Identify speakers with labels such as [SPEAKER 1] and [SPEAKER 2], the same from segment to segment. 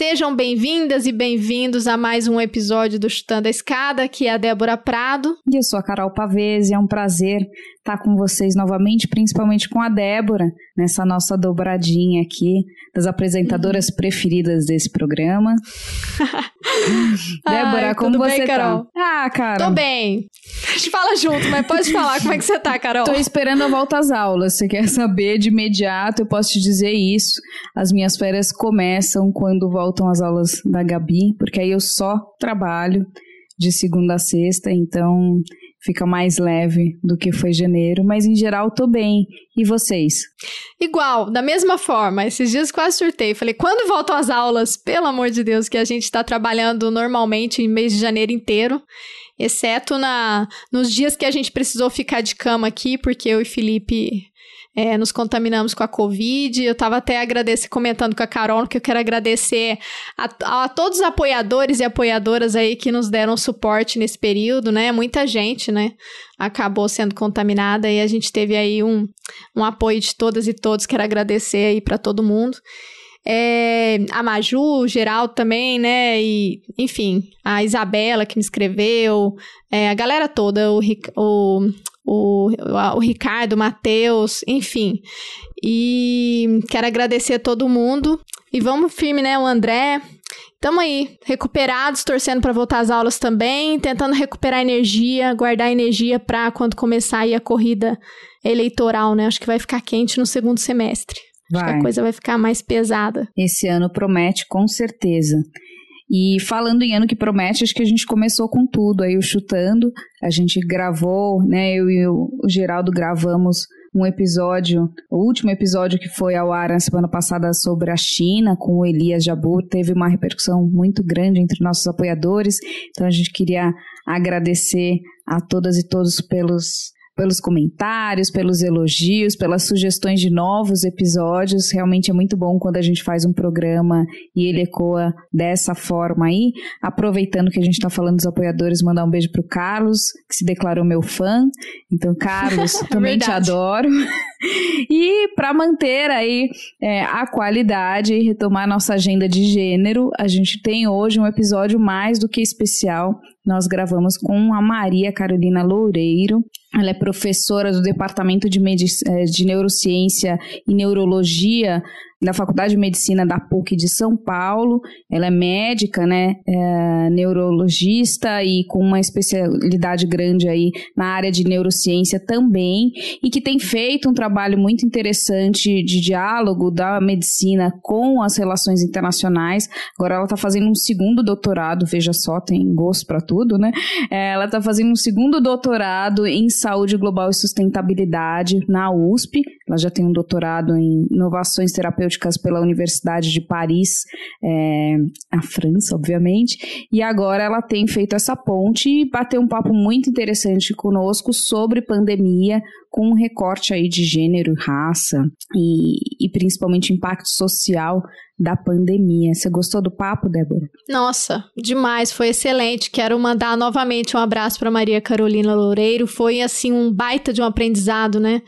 [SPEAKER 1] Sejam bem-vindas e bem-vindos a mais um episódio do Chutando a Escada, que é a Débora Prado.
[SPEAKER 2] E eu sou a Carol Pavese, é um prazer estar com vocês novamente, principalmente com a Débora, nessa nossa dobradinha aqui das apresentadoras uhum. preferidas desse programa. Débora, Ai, como você
[SPEAKER 1] bem,
[SPEAKER 2] tá?
[SPEAKER 1] Carol?
[SPEAKER 2] Ah, cara.
[SPEAKER 1] Tô bem. A gente fala junto, mas pode falar como é que você tá, Carol?
[SPEAKER 2] Tô esperando a volta às aulas. Você quer saber de imediato? Eu posso te dizer isso. As minhas férias começam quando voltam as aulas da Gabi, porque aí eu só trabalho de segunda a sexta, então fica mais leve do que foi janeiro, mas em geral tô bem. E vocês?
[SPEAKER 1] Igual, da mesma forma. Esses dias quase surtei. Falei, quando voltam as aulas? Pelo amor de Deus, que a gente está trabalhando normalmente em mês de janeiro inteiro, exceto na nos dias que a gente precisou ficar de cama aqui, porque eu e Felipe é, nos contaminamos com a Covid. Eu estava até agradecer, comentando com a Carol que eu quero agradecer a, a, todos os apoiadores e apoiadoras aí que nos deram suporte nesse período, né? Muita gente, né? Acabou sendo contaminada e a gente teve aí um, um apoio de todas e todos. Quero agradecer aí para todo mundo. É, a Maju, o Geraldo também, né? E, enfim, a Isabela que me escreveu, é, a galera toda, o, o o, o Ricardo, o Matheus, enfim. E quero agradecer a todo mundo. E vamos firme, né? O André. Tamo aí, recuperados, torcendo para voltar às aulas também, tentando recuperar energia, guardar energia para quando começar aí a corrida eleitoral, né? Acho que vai ficar quente no segundo semestre. Vai. Acho que a coisa vai ficar mais pesada.
[SPEAKER 2] Esse ano promete, com certeza. E falando em ano que promete, acho que a gente começou com tudo aí, o chutando. A gente gravou, né? Eu e o Geraldo gravamos um episódio, o último episódio que foi ao ar na semana passada sobre a China, com o Elias Jabur, teve uma repercussão muito grande entre nossos apoiadores. Então a gente queria agradecer a todas e todos pelos pelos comentários, pelos elogios, pelas sugestões de novos episódios. Realmente é muito bom quando a gente faz um programa e ele ecoa dessa forma aí. Aproveitando que a gente está falando dos apoiadores, mandar um beijo pro Carlos, que se declarou meu fã. Então, Carlos, também te adoro. e para manter aí é, a qualidade e retomar nossa agenda de gênero, a gente tem hoje um episódio mais do que especial nós gravamos com a Maria Carolina Loureiro. Ela é professora do Departamento de, Medic eh, de Neurociência e Neurologia da Faculdade de Medicina da PUC de São Paulo. Ela é médica, né, é neurologista e com uma especialidade grande aí na área de neurociência também, e que tem feito um trabalho muito interessante de diálogo da medicina com as relações internacionais. Agora ela está fazendo um segundo doutorado, veja só, tem gosto para tudo, né? É, ela está fazendo um segundo doutorado em saúde global e sustentabilidade na USP. Ela já tem um doutorado em inovações terapêuticas pela Universidade de Paris, é, a França, obviamente, e agora ela tem feito essa ponte e bateu um papo muito interessante conosco sobre pandemia, com um recorte aí de gênero, raça e, e principalmente impacto social da pandemia. Você gostou do papo, Débora?
[SPEAKER 1] Nossa, demais, foi excelente. Quero mandar novamente um abraço para Maria Carolina Loureiro. Foi assim um baita de um aprendizado, né?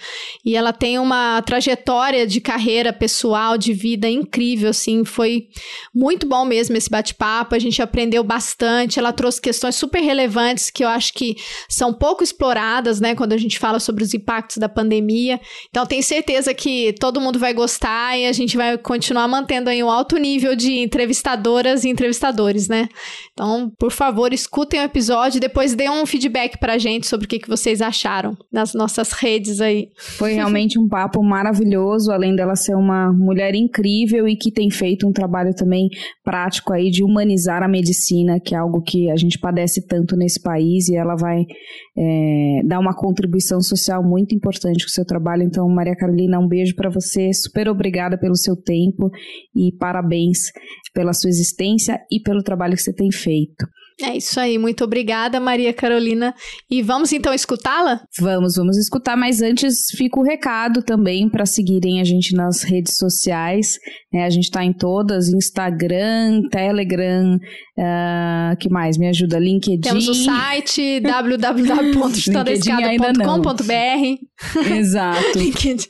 [SPEAKER 1] E ela tem uma trajetória de carreira pessoal, de vida incrível, assim, foi muito bom mesmo esse bate-papo. A gente aprendeu bastante. Ela trouxe questões super relevantes que eu acho que são pouco exploradas, né, quando a gente fala sobre os impactos da pandemia. Então, tenho certeza que todo mundo vai gostar e a gente vai continuar mantendo aí um alto nível de entrevistadoras e entrevistadores, né? Então, por favor, escutem o episódio e depois dêem um feedback pra gente sobre o que, que vocês acharam nas nossas redes aí.
[SPEAKER 2] Foi realmente um papo maravilhoso, além dela ser uma mulher incrível e que tem feito um trabalho também prático aí de humanizar a medicina, que é algo que a gente padece tanto nesse país e ela vai é, dar uma contribuição social muito importante com o seu trabalho. Então, Maria Carolina, um beijo para você, super obrigada pelo seu tempo e parabéns pela sua existência e pelo trabalho que você tem feito.
[SPEAKER 1] É isso aí, muito obrigada, Maria Carolina. E vamos então escutá-la?
[SPEAKER 2] Vamos, vamos escutar, mas antes fica o recado também para seguirem a gente nas redes sociais. É, a gente está em todas: Instagram, Telegram, uh, que mais? Me ajuda? LinkedIn.
[SPEAKER 1] Temos o site www.chutandescada.com.br.
[SPEAKER 2] Exato.
[SPEAKER 1] LinkedIn.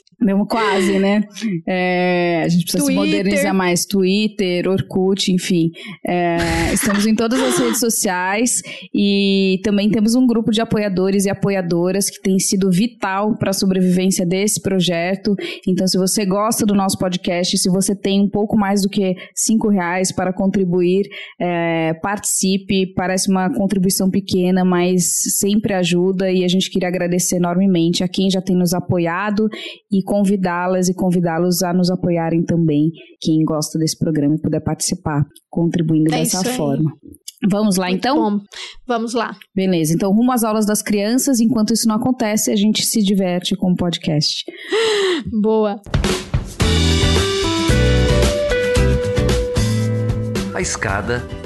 [SPEAKER 2] Quase, né? É, a gente precisa Twitter. se modernizar mais. Twitter, Orkut, enfim. É, estamos em todas as redes sociais e também temos um grupo de apoiadores e apoiadoras que tem sido vital para a sobrevivência desse projeto. Então, se você gosta do nosso podcast, se você tem um pouco mais do que cinco reais para contribuir, é, participe. Parece uma contribuição pequena, mas sempre ajuda e a gente queria agradecer enormemente a quem já tem nos apoiado e convidá-las e convidá-los a nos apoiarem também, quem gosta desse programa puder participar, contribuindo é dessa forma. Vamos lá, Muito então? Bom.
[SPEAKER 1] Vamos lá.
[SPEAKER 2] Beleza, então rumo às aulas das crianças. Enquanto isso não acontece, a gente se diverte com o podcast.
[SPEAKER 1] Boa.
[SPEAKER 3] A escada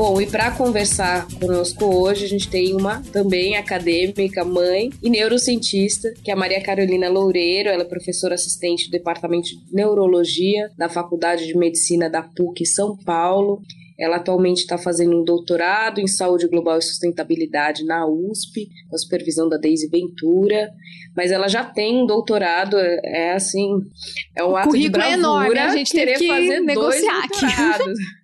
[SPEAKER 4] Bom, e para conversar conosco hoje, a gente tem uma também acadêmica, mãe e neurocientista, que é a Maria Carolina Loureiro. Ela é professora assistente do Departamento de Neurologia da Faculdade de Medicina da PUC São Paulo. Ela atualmente está fazendo um doutorado em saúde global e sustentabilidade na USP, com a supervisão da Deise Ventura. Mas ela já tem um doutorado, é assim, é um o ato de é bravura é enorme, a gente querer que fazer negociar dois doutorados.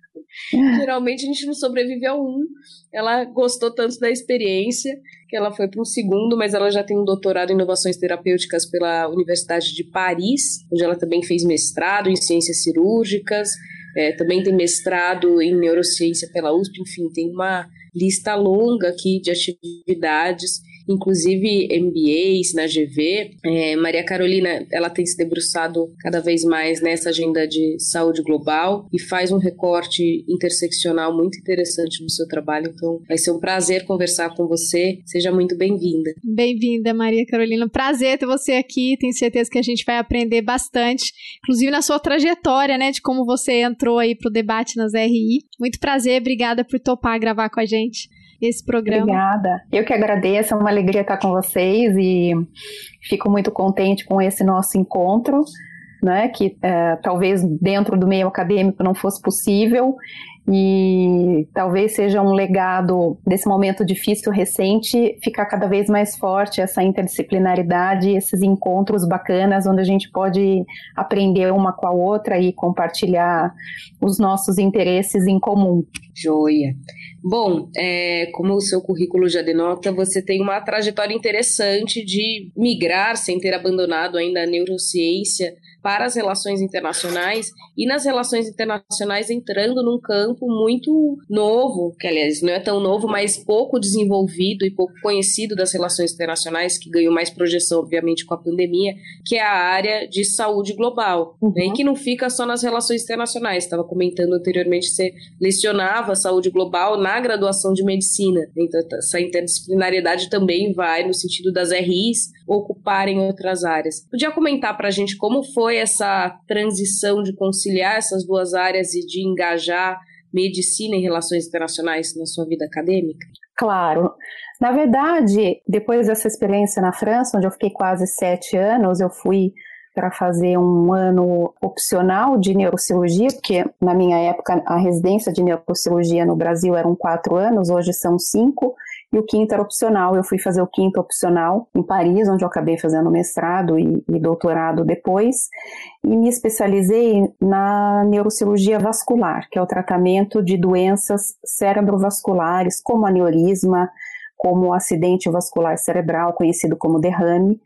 [SPEAKER 4] Geralmente a gente não sobrevive a um. Ela gostou tanto da experiência que ela foi para um segundo, mas ela já tem um doutorado em inovações terapêuticas pela Universidade de Paris, onde ela também fez mestrado em ciências cirúrgicas, é, também tem mestrado em neurociência pela USP, enfim, tem uma lista longa aqui de atividades inclusive MBAs na GV. É, Maria Carolina, ela tem se debruçado cada vez mais nessa agenda de saúde global e faz um recorte interseccional muito interessante no seu trabalho. Então, vai ser um prazer conversar com você. Seja muito bem-vinda.
[SPEAKER 1] Bem-vinda, Maria Carolina. Prazer ter você aqui. Tenho certeza que a gente vai aprender bastante, inclusive na sua trajetória, né, de como você entrou aí para o debate nas RI. Muito prazer, obrigada por topar gravar com a gente esse programa.
[SPEAKER 5] Obrigada. Eu que agradeço, é uma alegria estar com vocês e fico muito contente com esse nosso encontro, né, que é, talvez dentro do meio acadêmico não fosse possível e talvez seja um legado desse momento difícil recente ficar cada vez mais forte essa interdisciplinaridade, esses encontros bacanas onde a gente pode aprender uma com a outra e compartilhar os nossos interesses em comum.
[SPEAKER 4] Joia. Bom, é, como o seu currículo já denota, você tem uma trajetória interessante de migrar sem ter abandonado ainda a neurociência para as relações internacionais e nas relações internacionais entrando num campo muito novo, que aliás não é tão novo, mas pouco desenvolvido e pouco conhecido das relações internacionais, que ganhou mais projeção, obviamente, com a pandemia, que é a área de saúde global, uhum. né, e que não fica só nas relações internacionais. Estava comentando anteriormente, você lecionava saúde global na graduação de medicina, então essa interdisciplinariedade também vai no sentido das RIs ocuparem outras áreas. Podia comentar para a gente como foi essa transição de conciliar essas duas áreas e de engajar medicina e relações internacionais na sua vida acadêmica?
[SPEAKER 5] Claro. Na verdade, depois dessa experiência na França, onde eu fiquei quase sete anos, eu fui para fazer um ano opcional de neurocirurgia, porque na minha época a residência de neurocirurgia no Brasil eram quatro anos, hoje são cinco e o quinto era opcional. Eu fui fazer o quinto opcional em Paris, onde eu acabei fazendo mestrado e, e doutorado depois, e me especializei na neurocirurgia vascular, que é o tratamento de doenças cerebrovasculares, como aneurisma, como acidente vascular cerebral, conhecido como derrame.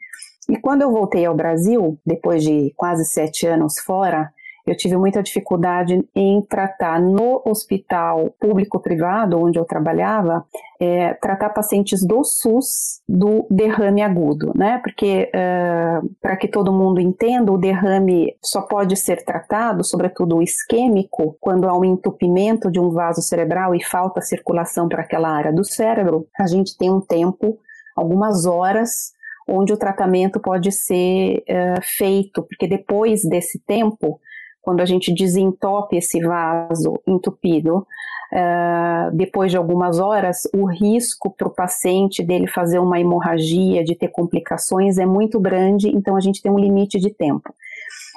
[SPEAKER 5] E quando eu voltei ao Brasil, depois de quase sete anos fora, eu tive muita dificuldade em tratar no hospital público-privado, onde eu trabalhava, é, tratar pacientes do SUS do derrame agudo, né? Porque, é, para que todo mundo entenda, o derrame só pode ser tratado, sobretudo o isquêmico, quando há um entupimento de um vaso cerebral e falta circulação para aquela área do cérebro. A gente tem um tempo, algumas horas, onde o tratamento pode ser uh, feito, porque depois desse tempo quando a gente desentope esse vaso entupido, Uh, depois de algumas horas, o risco para o paciente dele fazer uma hemorragia, de ter complicações, é muito grande, então a gente tem um limite de tempo.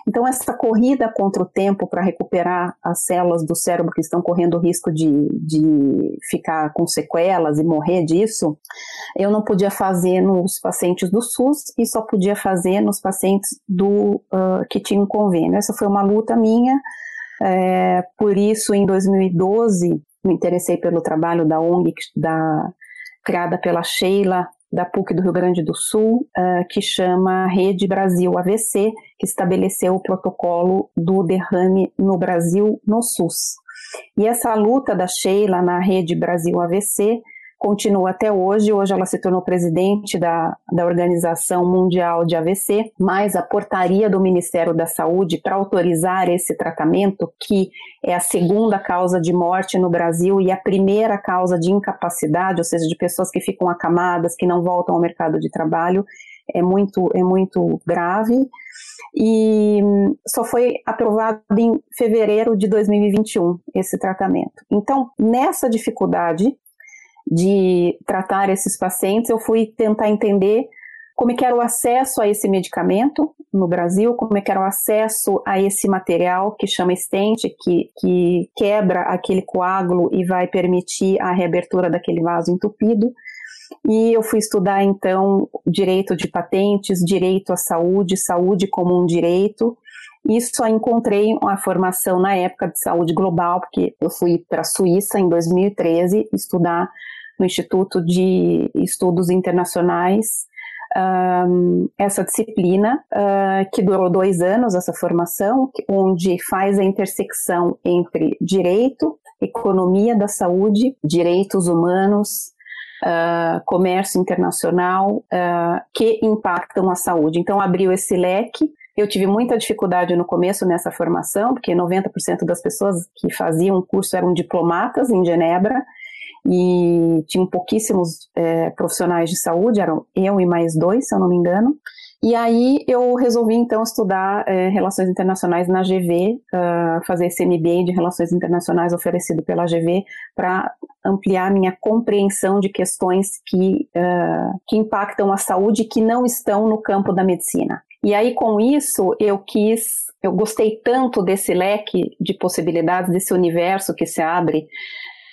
[SPEAKER 5] Então, essa corrida contra o tempo para recuperar as células do cérebro que estão correndo o risco de, de ficar com sequelas e morrer disso, eu não podia fazer nos pacientes do SUS e só podia fazer nos pacientes do uh, que tinham convênio. Essa foi uma luta minha. É, por isso, em 2012, me interessei pelo trabalho da ONG, da, criada pela Sheila da PUC do Rio Grande do Sul, uh, que chama Rede Brasil AVC, que estabeleceu o protocolo do derrame no Brasil no SUS. E essa luta da Sheila na Rede Brasil AVC continua até hoje. Hoje ela se tornou presidente da, da Organização Mundial de AVC, mas a portaria do Ministério da Saúde para autorizar esse tratamento, que é a segunda causa de morte no Brasil e a primeira causa de incapacidade, ou seja, de pessoas que ficam acamadas, que não voltam ao mercado de trabalho, é muito, é muito grave. E só foi aprovado em fevereiro de 2021 esse tratamento. Então, nessa dificuldade, de tratar esses pacientes, eu fui tentar entender como é que era o acesso a esse medicamento no Brasil, como é que era o acesso a esse material que chama stent, que, que quebra aquele coágulo e vai permitir a reabertura daquele vaso entupido. E eu fui estudar então direito de patentes, direito à saúde, saúde como um direito. E só encontrei uma formação na época de saúde global, porque eu fui para a Suíça em 2013 estudar no Instituto de Estudos Internacionais um, essa disciplina, uh, que durou dois anos, essa formação, onde faz a intersecção entre direito, economia da saúde, direitos humanos, uh, comércio internacional, uh, que impactam a saúde. Então, abriu esse leque. Eu tive muita dificuldade no começo nessa formação, porque 90% das pessoas que faziam o curso eram diplomatas em Genebra, e tinham pouquíssimos é, profissionais de saúde, eram eu e mais dois, se eu não me engano. E aí eu resolvi então estudar é, relações internacionais na GV, uh, ah, fazer esse MBA de relações internacionais oferecido pela GV para ampliar minha compreensão de questões que, uh, que impactam a saúde que não estão no campo da medicina. E aí com isso eu quis, eu gostei tanto desse leque de possibilidades, desse universo que se abre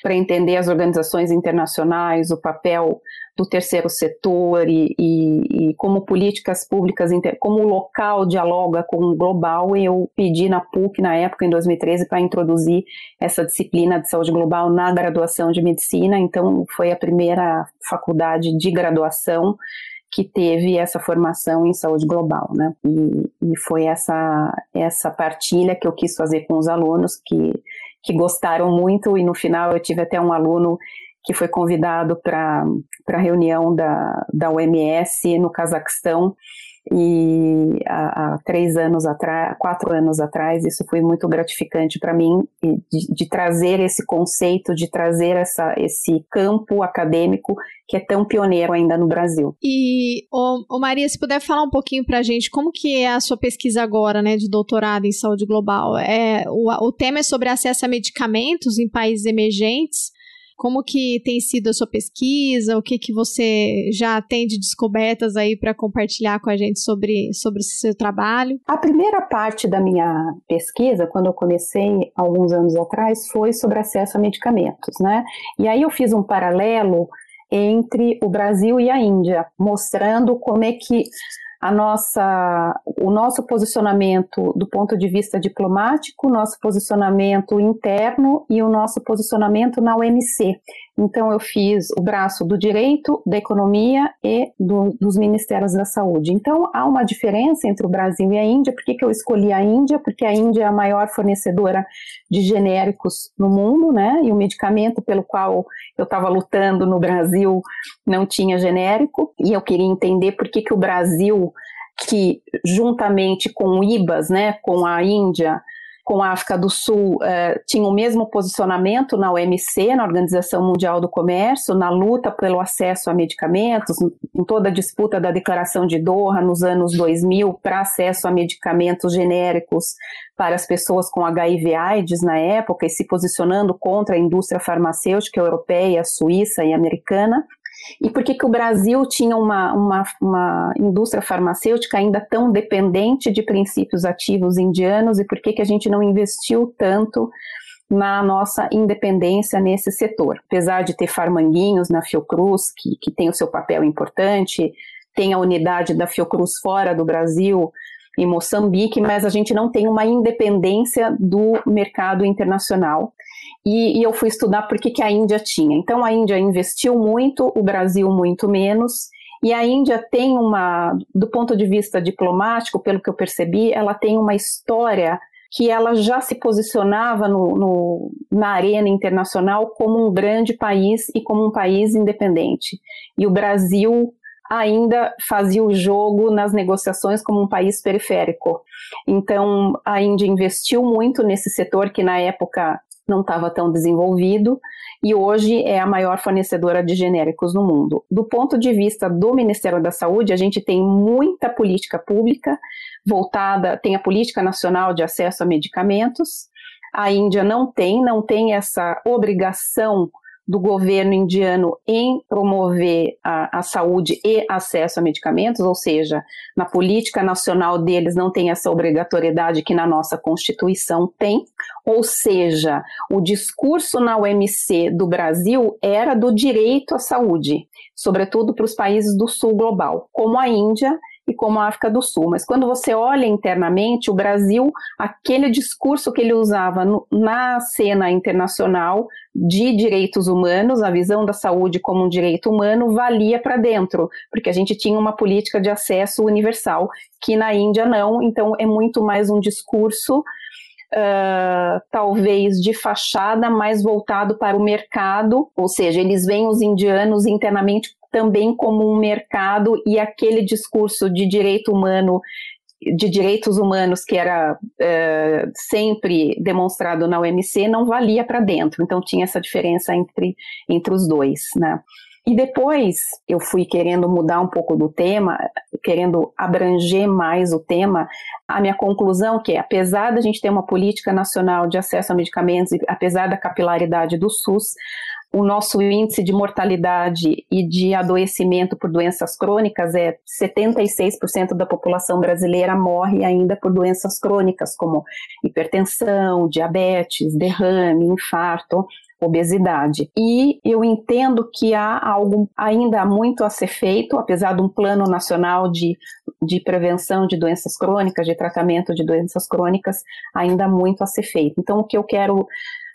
[SPEAKER 5] para entender as organizações internacionais, o papel do terceiro setor e, e, e como políticas públicas, como o local dialoga com o global, eu pedi na PUC, na época, em 2013, para introduzir essa disciplina de saúde global na graduação de medicina, então foi a primeira faculdade de graduação que teve essa formação em saúde global, né? E, e foi essa essa partilha que eu quis fazer com os alunos que que gostaram muito e no final eu tive até um aluno que foi convidado para a reunião da, da OMS no Cazaquistão e há, há, três anos atrás, quatro anos atrás, isso foi muito gratificante para mim de, de, trazer esse conceito, de trazer essa, esse campo acadêmico que é tão pioneiro ainda no Brasil.
[SPEAKER 1] E, ô, Maria, se puder falar um pouquinho para a gente, como que é a sua pesquisa agora, né, de doutorado em saúde global? É, o, o tema é sobre acesso a medicamentos em países emergentes, como que tem sido a sua pesquisa? O que que você já tem de descobertas aí para compartilhar com a gente sobre, sobre o seu trabalho?
[SPEAKER 5] A primeira parte da minha pesquisa, quando eu comecei alguns anos atrás, foi sobre acesso a medicamentos, né? E aí eu fiz um paralelo entre o Brasil e a Índia, mostrando como é que a nossa, o nosso posicionamento do ponto de vista diplomático, nosso posicionamento interno e o nosso posicionamento na OMC. Então, eu fiz o braço do direito, da economia e do, dos ministérios da saúde. Então, há uma diferença entre o Brasil e a Índia. Por que, que eu escolhi a Índia? Porque a Índia é a maior fornecedora de genéricos no mundo, né? E o medicamento pelo qual eu estava lutando no Brasil não tinha genérico. E eu queria entender por que, que o Brasil, que juntamente com o IBAS, né, com a Índia, com a África do Sul uh, tinha o mesmo posicionamento na OMC, na Organização Mundial do Comércio, na luta pelo acesso a medicamentos, em toda a disputa da Declaração de Doha nos anos 2000 para acesso a medicamentos genéricos para as pessoas com HIV/AIDS na época e se posicionando contra a indústria farmacêutica europeia, suíça e americana. E por que, que o Brasil tinha uma, uma, uma indústria farmacêutica ainda tão dependente de princípios ativos indianos e por que, que a gente não investiu tanto na nossa independência nesse setor? Apesar de ter farmanguinhos na Fiocruz, que, que tem o seu papel importante, tem a unidade da Fiocruz fora do Brasil, em Moçambique, mas a gente não tem uma independência do mercado internacional. E, e eu fui estudar por que, que a Índia tinha. Então, a Índia investiu muito, o Brasil muito menos. E a Índia tem uma, do ponto de vista diplomático, pelo que eu percebi, ela tem uma história que ela já se posicionava no, no, na arena internacional como um grande país e como um país independente. E o Brasil ainda fazia o jogo nas negociações como um país periférico. Então, a Índia investiu muito nesse setor que na época não estava tão desenvolvido e hoje é a maior fornecedora de genéricos no mundo. Do ponto de vista do Ministério da Saúde, a gente tem muita política pública voltada, tem a política nacional de acesso a medicamentos. A Índia não tem, não tem essa obrigação do governo indiano em promover a, a, saúde e acesso a medicamentos, ou seja, na política nacional deles não tem essa obrigatoriedade que na nossa Constituição tem, ou seja, o discurso na OMC do Brasil era do direito à saúde, sobretudo para os países do sul global, como a Índia e como a África do Sul. Mas quando você olha internamente, o Brasil, aquele discurso que ele usava no, na cena internacional de direitos humanos, a visão da saúde como um direito humano, valia para dentro, porque a gente tinha uma política de acesso universal, que na Índia não, então é muito mais um discurso. Uh, talvez de fachada, mais voltado para o mercado, ou seja, eles veem os indianos internamente também como um mercado e aquele discurso de direito humano de direitos humanos que era é, sempre demonstrado na OMC não valia para dentro, então tinha essa diferença entre, entre os dois, né? E depois eu fui querendo mudar um pouco do tema, querendo abranger mais o tema. A minha conclusão que é, apesar da gente ter uma política nacional de acesso a medicamentos, apesar da capilaridade do SUS, o nosso índice de mortalidade e de adoecimento por doenças crônicas é 76% da população brasileira morre ainda por doenças crônicas, como hipertensão, diabetes, derrame, infarto, obesidade. E eu entendo que há algo ainda muito a ser feito, apesar de um plano nacional de, de prevenção de doenças crônicas, de tratamento de doenças crônicas, ainda muito a ser feito. Então, o que eu quero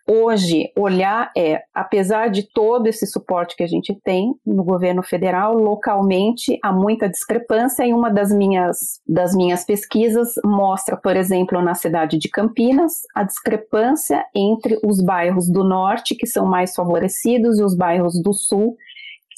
[SPEAKER 5] hoje olhar é, apesar de todo esse suporte que a gente tem no governo federal, localmente há muita discrepância e uma das minhas, das minhas pesquisas mostra, por exemplo, na cidade de Campinas, a discrepância entre os bairros do norte, que são mais favorecidos, e os bairros do sul,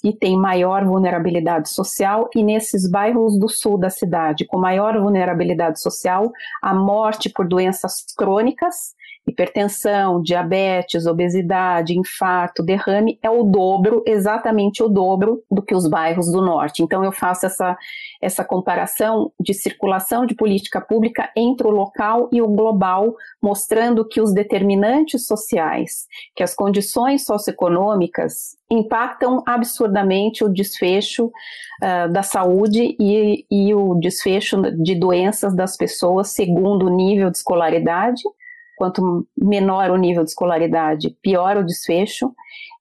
[SPEAKER 5] que têm maior vulnerabilidade social, e nesses bairros do sul da cidade, com maior vulnerabilidade social, a morte por doenças crônicas hipertensão, diabetes, obesidade, infarto, derrame é o dobro, exatamente o dobro do que os bairros do norte. Então eu faço essa essa comparação de circulação de política pública entre o local e o global, mostrando que os determinantes sociais, que as condições socioeconômicas impactam absurdamente o desfecho uh, da saúde e, e o desfecho de doenças das pessoas segundo o nível de escolaridade Quanto menor o nível de escolaridade, pior o desfecho.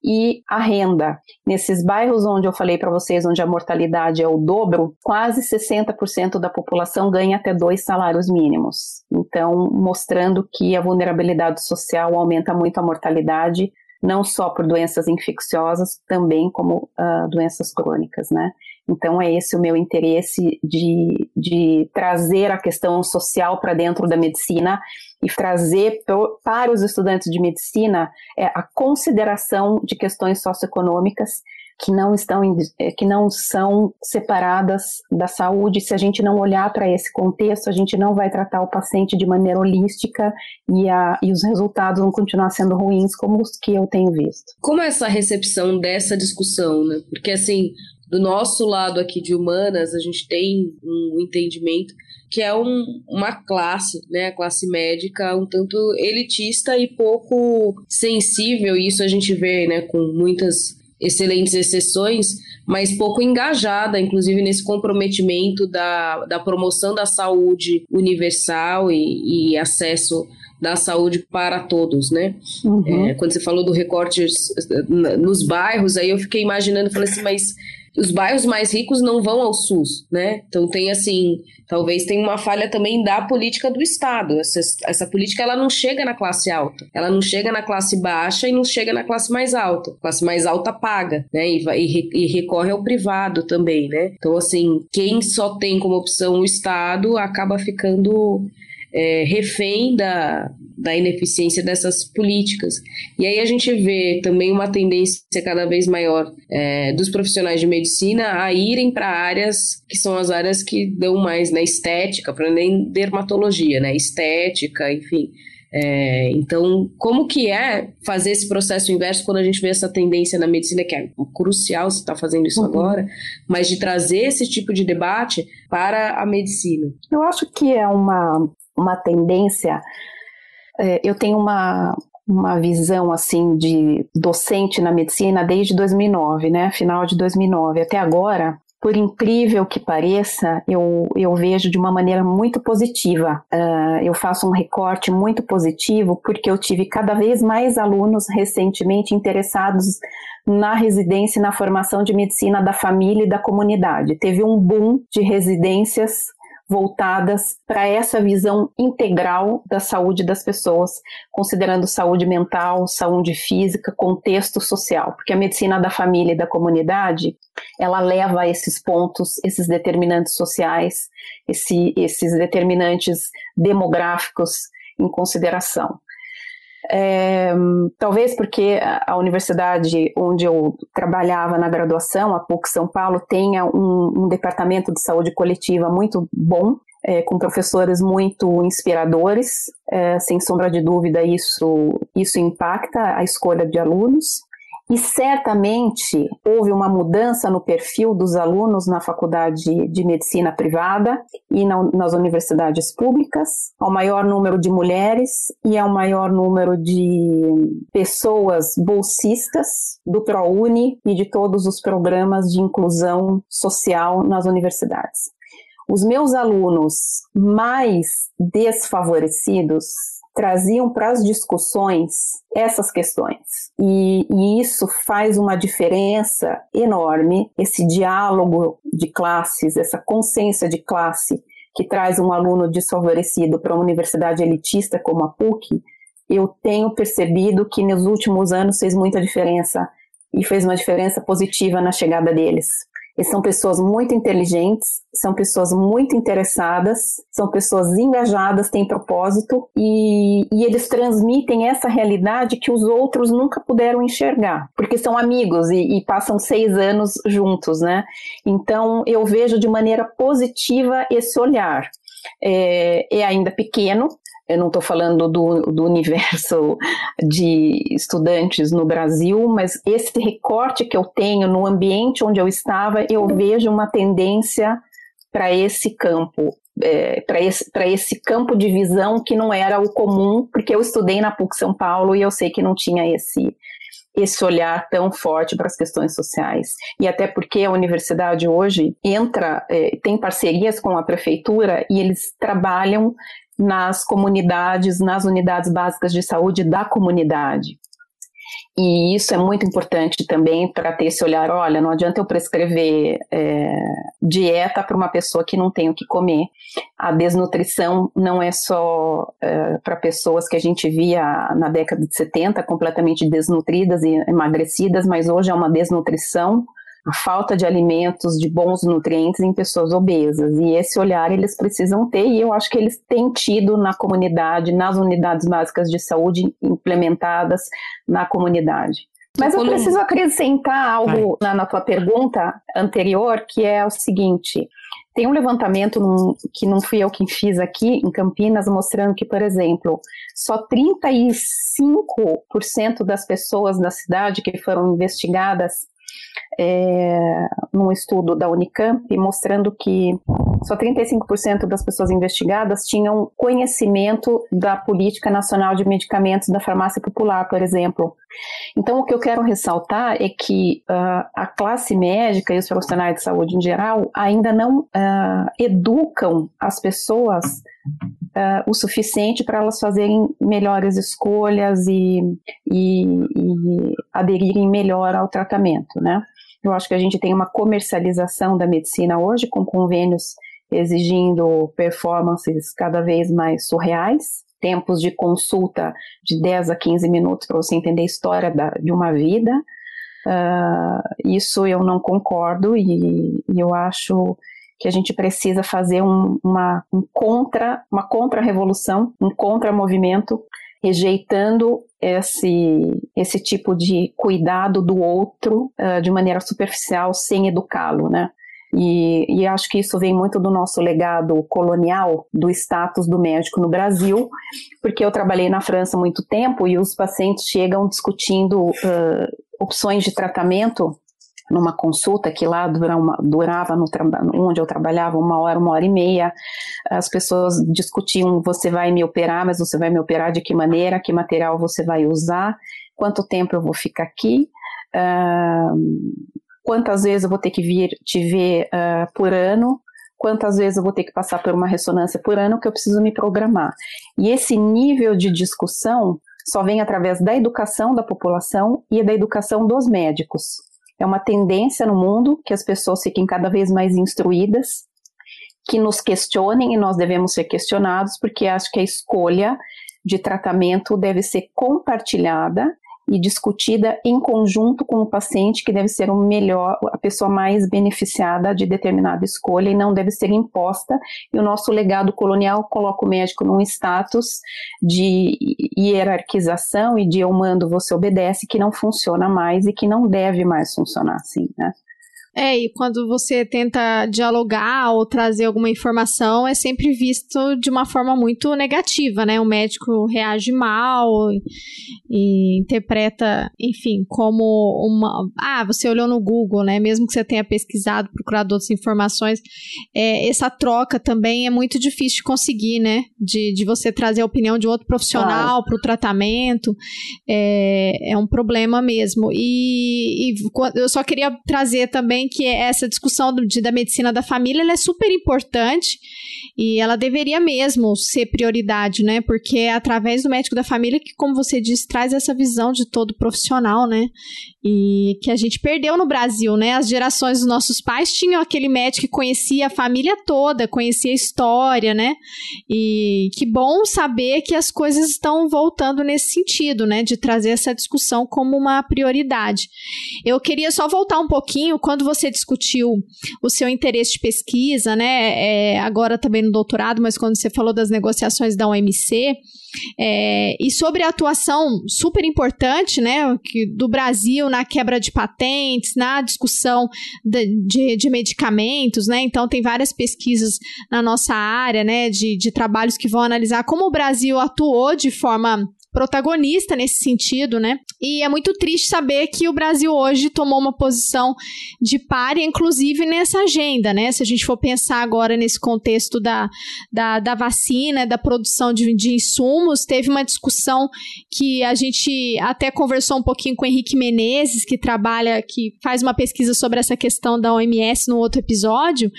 [SPEAKER 5] E a renda. Nesses bairros onde eu falei para vocês, onde a mortalidade é o dobro, quase 60% da população ganha até dois salários mínimos. Então, mostrando que a vulnerabilidade social aumenta muito a mortalidade, não só por doenças infecciosas, também como uh, doenças crônicas, né? Então, é esse o meu interesse de, de trazer a questão social para dentro da medicina e trazer pro, para os estudantes de medicina é, a consideração de questões socioeconômicas que não estão é, que não são separadas da saúde. Se a gente não olhar para esse contexto, a gente não vai tratar o paciente de maneira holística e, a, e os resultados vão continuar sendo ruins, como os que eu tenho visto.
[SPEAKER 4] Como é essa recepção dessa discussão, né? Porque assim, do nosso lado aqui de humanas, a gente tem um entendimento que é um, uma classe, né, a classe médica um tanto elitista e pouco sensível, e isso a gente vê, né, com muitas excelentes exceções, mas pouco engajada, inclusive nesse comprometimento da, da promoção da saúde universal e, e acesso da saúde para todos, né? Uhum. É, quando você falou do recorte nos bairros, aí eu fiquei imaginando, falei assim, mas os bairros mais ricos não vão ao SUS, né? Então tem assim, talvez tenha uma falha também da política do Estado. Essa, essa política ela não chega na classe alta, ela não chega na classe baixa e não chega na classe mais alta. A classe mais alta paga, né? E, e, e recorre ao privado também, né? Então assim, quem só tem como opção o Estado acaba ficando é, refém da, da ineficiência dessas políticas. E aí a gente vê também uma tendência cada vez maior é, dos profissionais de medicina a irem para áreas que são as áreas que dão mais na né, estética, para nem dermatologia, né? Estética, enfim. É, então, como que é fazer esse processo inverso quando a gente vê essa tendência na medicina, que é crucial você estar tá fazendo isso uhum. agora, mas de trazer esse tipo de debate para a medicina?
[SPEAKER 5] Eu acho que é uma, uma tendência. É, eu tenho uma, uma visão assim de docente na medicina desde 2009, né? Final de 2009 até agora. Por incrível que pareça, eu, eu vejo de uma maneira muito positiva. Uh, eu faço um recorte muito positivo porque eu tive cada vez mais alunos recentemente interessados na residência e na formação de medicina da família e da comunidade. Teve um boom de residências voltadas para essa visão integral da saúde das pessoas, considerando saúde mental, saúde física, contexto social, porque a medicina da família e da comunidade, ela leva esses pontos, esses determinantes sociais, esse, esses determinantes demográficos em consideração. É, talvez porque a universidade onde eu trabalhava na graduação, a PUC São Paulo, tenha um, um departamento de saúde coletiva muito bom, é, com professores muito inspiradores. É, sem sombra de dúvida, isso, isso impacta a escolha de alunos. E certamente houve uma mudança no perfil dos alunos na faculdade de medicina privada e na, nas universidades públicas, ao maior número de mulheres e ao maior número de pessoas bolsistas do ProUni e de todos os programas de inclusão social nas universidades. Os meus alunos mais desfavorecidos traziam para as discussões essas questões. E, e, isso faz uma diferença enorme, esse diálogo de classes, essa consciência de classe que traz um aluno desfavorecido para uma universidade elitista como a PUC, eu tenho percebido que nos últimos anos fez muita diferença e fez uma diferença positiva na chegada deles. E são pessoas muito inteligentes, são pessoas muito interessadas, são pessoas engajadas, têm propósito e, e, eles transmitem essa realidade que os outros nunca puderam enxergar, porque são amigos e, e passam seis anos juntos, né? Então eu vejo de maneira positiva esse olhar. É, é ainda pequeno, eu não estou falando do, do universo de estudantes no Brasil, mas esse recorte que eu tenho no ambiente onde eu estava, eu vejo uma tendência para esse campo, é, para esse, esse campo de visão que não era o comum, porque eu estudei na PUC São Paulo e eu sei que não tinha esse, esse olhar tão forte para as questões sociais. E até porque a universidade hoje entra, é, tem parcerias com a prefeitura e eles trabalham nas comunidades, nas unidades básicas de saúde da comunidade. E isso é muito importante também para ter esse olhar: olha, não adianta eu prescrever é, dieta para uma pessoa que não tem o que comer. A desnutrição não é só é, para pessoas que a gente via na década de 70 completamente desnutridas e emagrecidas, mas hoje é uma desnutrição a falta de alimentos, de bons nutrientes em pessoas obesas. E esse olhar eles precisam ter, e eu acho que eles têm tido na comunidade, nas unidades básicas de saúde implementadas na comunidade. Mas eu preciso acrescentar algo na, na tua pergunta anterior, que é o seguinte: tem um levantamento num, que não fui eu quem fiz aqui em Campinas, mostrando que, por exemplo, só 35% das pessoas da cidade que foram investigadas é, num estudo da Unicamp mostrando que só 35% das pessoas investigadas tinham conhecimento da política nacional de medicamentos da farmácia popular, por exemplo. Então, o que eu quero ressaltar é que uh, a classe médica e os profissionais de saúde em geral ainda não uh, educam as pessoas uh, o suficiente para elas fazerem melhores escolhas e, e, e aderirem melhor ao tratamento, né? Eu acho que a gente tem uma comercialização da medicina hoje, com convênios exigindo performances cada vez mais surreais, tempos de consulta de 10 a 15 minutos para você entender a história da, de uma vida. Uh, isso eu não concordo e, e, eu acho que a gente precisa fazer um, uma, um contra, uma contra-revolução, um contra-movimento, rejeitando esse, esse tipo de cuidado do outro uh, de maneira superficial, sem educá-lo, né? E, e, acho que isso vem muito do nosso legado colonial, do status do médico no Brasil, porque eu trabalhei na França muito tempo e os pacientes chegam discutindo uh, opções de tratamento numa consulta que lá dura uma, durava no onde eu trabalhava uma hora, uma hora e meia. As pessoas discutiam: você vai me operar, mas você vai me operar de que maneira, que material você vai usar, quanto tempo eu vou ficar aqui. Uh, quantas vezes eu vou ter que vir te ver uh, por ano, quantas vezes eu vou ter que passar por uma ressonância por ano que eu preciso me programar. E esse nível de discussão só vem através da educação da população e da educação dos médicos. É uma tendência no mundo que as pessoas fiquem cada vez mais instruídas, que nos questionem e nós devemos ser questionados, porque acho que a escolha de tratamento deve ser compartilhada e discutida em conjunto com o paciente, que deve ser o melhor, a pessoa mais beneficiada de determinada escolha e não deve ser imposta. E o nosso legado colonial coloca o médico num status de hierarquização e de eu mando, você obedece, que não funciona mais e que não deve mais funcionar assim, né?
[SPEAKER 1] É, e quando você tenta dialogar ou trazer alguma informação, é sempre visto de uma forma muito negativa, né? O médico reage mal e, interpreta, enfim, como uma. Ah, você olhou no Google, né? Mesmo que você tenha pesquisado, procurado outras informações, é, essa troca também é muito difícil de conseguir, né? De, de você trazer a opinião de outro profissional para o tratamento. É, é um problema mesmo. E, e eu só queria trazer também que essa discussão de, da medicina da família é super importante e ela deveria mesmo ser prioridade, né? Porque é através do médico da família que, como você disse, traz essa visão de todo profissional, né? E que a gente perdeu no Brasil, né? As gerações dos nossos pais tinham aquele médico que conhecia a família toda, conhecia a história, né? E que bom saber que as coisas estão voltando nesse sentido, né? De trazer essa discussão como uma prioridade. Eu queria só voltar um pouquinho quando você discutiu o seu interesse de pesquisa, né? É, agora também no doutorado, mas quando você falou das negociações da OMC, é, e sobre a atuação super importante né, do Brasil na quebra de patentes, na discussão de, de, de, medicamentos, né? Então tem várias pesquisas na nossa área, né, de, de trabalhos que vão analisar como o Brasil atuou de forma protagonista nesse sentido, né? E é muito triste saber que o Brasil hoje tomou uma posição de pare, inclusive nessa agenda, né? Se a gente for pensar agora nesse contexto da, da, da vacina, da produção de, de insumos, teve uma discussão que a gente até conversou um pouquinho com o Henrique Menezes, que trabalha, que faz uma pesquisa sobre essa questão da OMS no outro episódio.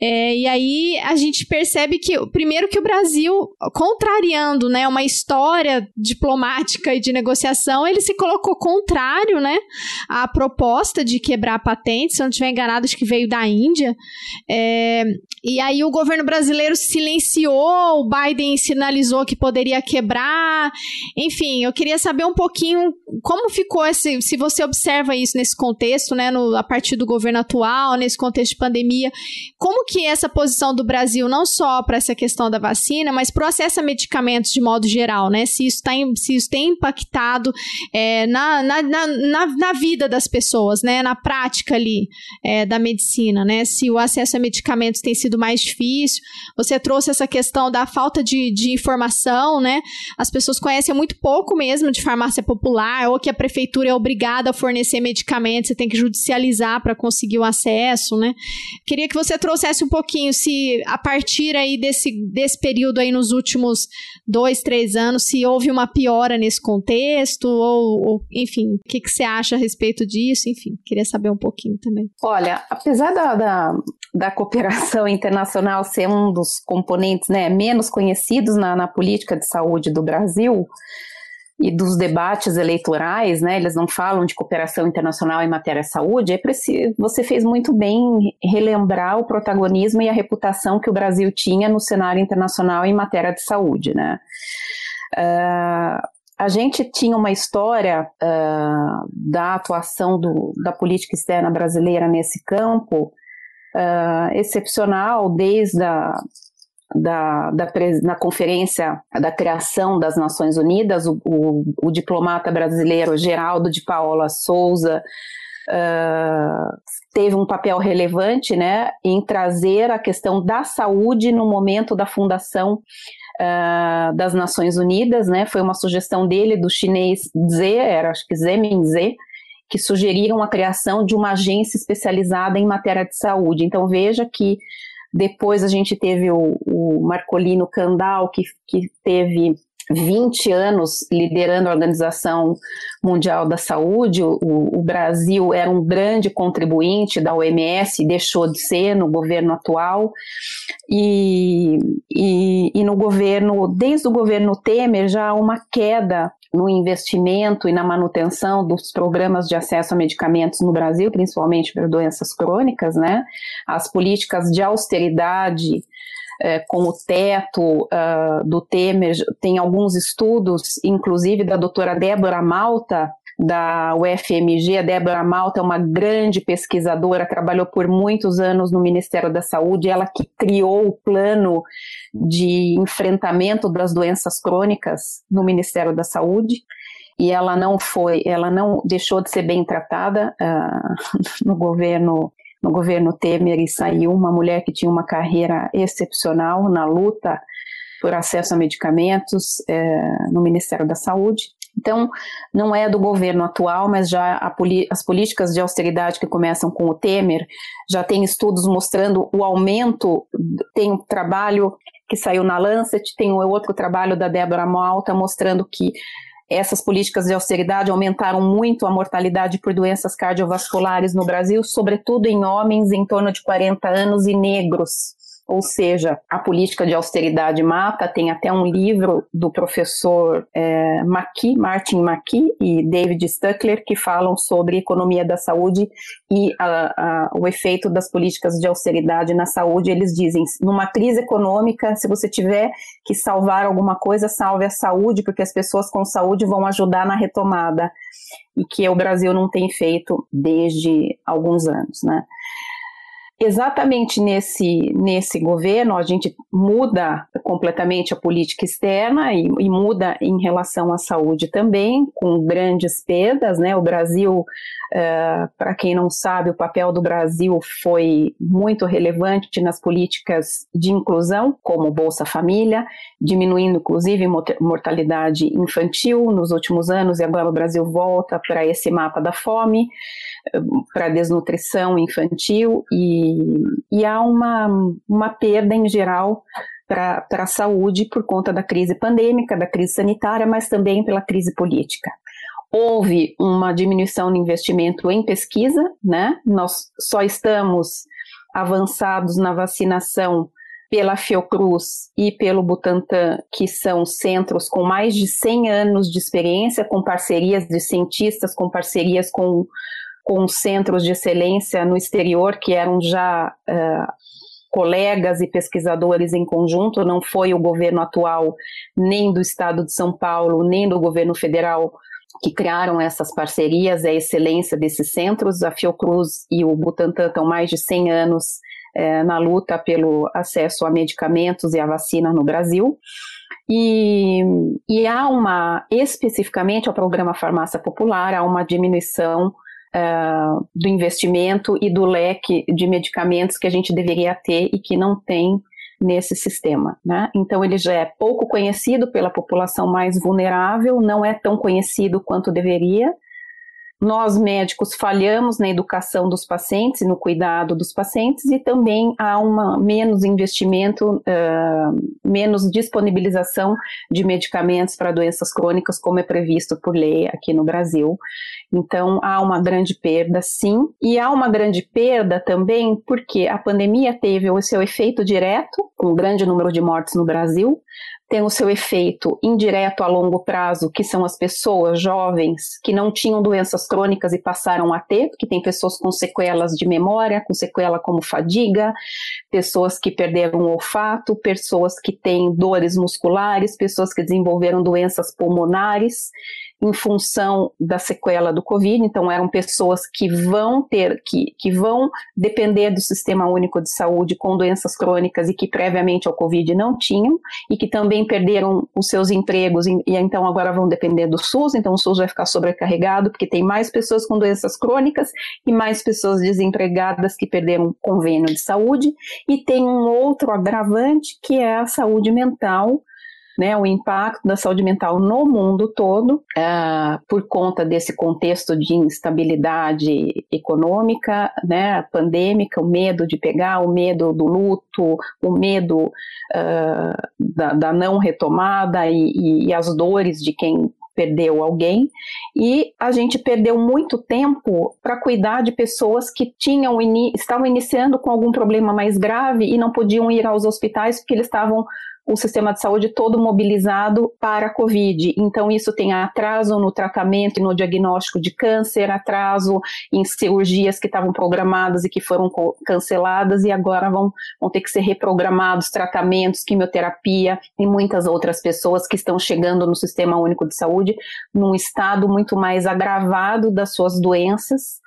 [SPEAKER 1] É, e aí a gente percebe que, primeiro, que o Brasil, contrariando né, uma história de diplomática e de negociação, ele se colocou contrário, né, à proposta de quebrar a patente, se eu não estiver enganado, acho que veio da Índia. É, e aí o governo brasileiro silenciou, o Biden sinalizou que poderia quebrar. Enfim, eu queria saber um pouquinho como ficou esse, se você observa isso nesse contexto, né, no, a partir do governo atual, nesse contexto de pandemia, como que essa posição do Brasil, não só para essa questão da vacina, mas para o acesso a medicamentos de modo geral, né, se isso está em se isso tem impactado é, na, na, na, na, vida das pessoas, né? Na prática ali é, da medicina, né? Se o acesso a medicamentos tem sido mais difícil. Você trouxe essa questão da falta de, de informação, né? As pessoas conhecem muito pouco mesmo de farmácia popular, ou que a prefeitura é obrigada a fornecer medicamentos, você tem que judicializar para conseguir o acesso, né? Queria que você trouxesse um pouquinho se a partir aí desse, desse período aí nos últimos dois, três anos, se houve uma piora nesse contexto, ou, ou enfim, o que, que você acha a respeito disso? Enfim, queria saber um pouquinho também.
[SPEAKER 5] Olha, apesar da, da, da cooperação internacional ser um dos componentes né, menos conhecidos na, na política de saúde do Brasil, e dos debates eleitorais, né, eles não falam de cooperação internacional em matéria de saúde, é preciso, você fez muito bem relembrar o protagonismo e a reputação que o Brasil tinha no cenário internacional em matéria de saúde, né. Uh, a gente tinha uma história uh, da atuação do, da política externa brasileira nesse campo uh, excepcional desde a da, da, na conferência da criação das Nações Unidas, o, o, o diplomata brasileiro Geraldo de Paola Souza uh, teve um papel relevante né, em trazer a questão da saúde no momento da fundação uh, das Nações Unidas. Né, foi uma sugestão dele, do chinês Zhe, era acho que Zemin Zhe, que sugeriram a criação de uma agência especializada em matéria de saúde. Então veja que depois a gente teve o, o Marcolino Candal, que, que teve 20 anos liderando a Organização Mundial da Saúde. O, o, Brasil era um grande contribuinte da OMS, deixou de ser no governo atual. E, e, e no governo, desde o governo Temer, já há uma queda no investimento e na manutenção dos programas de acesso a medicamentos no Brasil, principalmente para doenças crônicas, né? As políticas de austeridade é, com o teto uh, do Temer, tem alguns estudos, inclusive da doutora Débora Malta, da UFMG, a Débora Malta é uma grande pesquisadora, trabalhou por muitos anos no Ministério da Saúde, ela que criou o plano de enfrentamento das doenças crônicas no Ministério da Saúde. E ela não foi, ela não deixou de ser bem tratada uh, no governo no governo Temer e saiu uma mulher que tinha uma carreira excepcional na luta por acesso a medicamentos é, no Ministério da Saúde. Então, não é do governo atual, mas já as políticas de austeridade que começam com o Temer, já tem estudos mostrando o aumento, tem um trabalho que saiu na Lancet, tem outro trabalho da Débora Malta mostrando que essas políticas de austeridade aumentaram muito a mortalidade por doenças cardiovasculares no Brasil, sobretudo em homens em torno de 40 anos e negros ou seja, a política de austeridade mata. Tem até um livro do professor é, Maqui, Martin Maqui e David Stuckler que falam sobre economia da saúde e a, a, o efeito das políticas de austeridade na saúde. Eles dizem, numa crise econômica, se você tiver que salvar alguma coisa, salve a saúde, porque as pessoas com saúde vão ajudar na retomada e que o Brasil não tem feito desde alguns anos, né? Exatamente nesse, nesse governo, a gente muda completamente a política externa e, e muda em relação à saúde também, com grandes perdas. Né? O Brasil, uh, para quem não sabe, o papel do Brasil foi muito relevante nas políticas de inclusão, como Bolsa Família, diminuindo inclusive mortalidade infantil nos últimos anos, e agora o Brasil volta para esse mapa da fome para desnutrição infantil e, e há uma, uma perda em geral para a saúde por conta da crise pandêmica, da crise sanitária, mas também pela crise política. Houve uma diminuição no investimento em pesquisa, né? Nós só estamos avançados na vacinação pela Fiocruz e pelo Butantan, que são centros com mais de 100 anos de experiência, com parcerias de cientistas, com parcerias com com centros de excelência no exterior, que eram já uh, colegas e pesquisadores em conjunto, não foi o governo atual, nem do estado de São Paulo, nem do governo federal que criaram essas parcerias, é a excelência desses centros. A Fiocruz e o Butantan estão mais de 100 anos é, na luta pelo acesso a medicamentos e a vacina no Brasil. E, e há uma, especificamente ao programa Farmácia Popular, há uma diminuição uh, do investimento e do leque de medicamentos que a gente deveria ter e que não tem nesse sistema. Né? Então, ele já é pouco conhecido pela população mais vulnerável, não é tão conhecido quanto deveria, nós médicos falhamos na educação dos pacientes e no cuidado dos pacientes e também há uma menos investimento, uh, menos disponibilização de medicamentos para doenças crônicas como é previsto por lei aqui no Brasil. Então há uma grande perda, sim, e há uma grande perda também porque a pandemia teve o seu efeito direto, com um grande número de mortes no Brasil, tem o seu efeito indireto a longo prazo, que são as pessoas jovens que não tinham doenças crônicas e passaram a ter, que tem pessoas com sequelas de memória, com sequela como fadiga, pessoas que perderam o olfato, pessoas que têm dores musculares, pessoas que desenvolveram doenças pulmonares em função da sequela do Covid, então eram pessoas que vão ter, que, que vão depender do Sistema Único de Saúde com doenças crônicas e que previamente ao Covid não tinham, e que também perderam os seus empregos e, e então agora vão depender do SUS, então o SUS vai ficar sobrecarregado porque tem mais pessoas com doenças crônicas e mais pessoas desempregadas que perderam convênio de saúde, e tem um outro agravante que é a saúde mental, né, o impacto da saúde mental no mundo todo, uh, por conta desse contexto de instabilidade econômica, né, pandêmica, o medo de pegar, o medo do luto, o medo uh, da, da, não retomada e, e, as dores de quem perdeu alguém. E a gente perdeu muito tempo para cuidar de pessoas que tinham estavam iniciando com algum problema mais grave e não podiam ir aos hospitais porque eles estavam o sistema de saúde todo mobilizado para a Covid. Então, isso tem atraso no tratamento e no diagnóstico de câncer, atraso em cirurgias que estavam programadas e que foram canceladas e agora vão, vão ter que ser reprogramados tratamentos, quimioterapia e muitas outras pessoas que estão chegando no Sistema Único de Saúde num estado muito mais agravado das suas doenças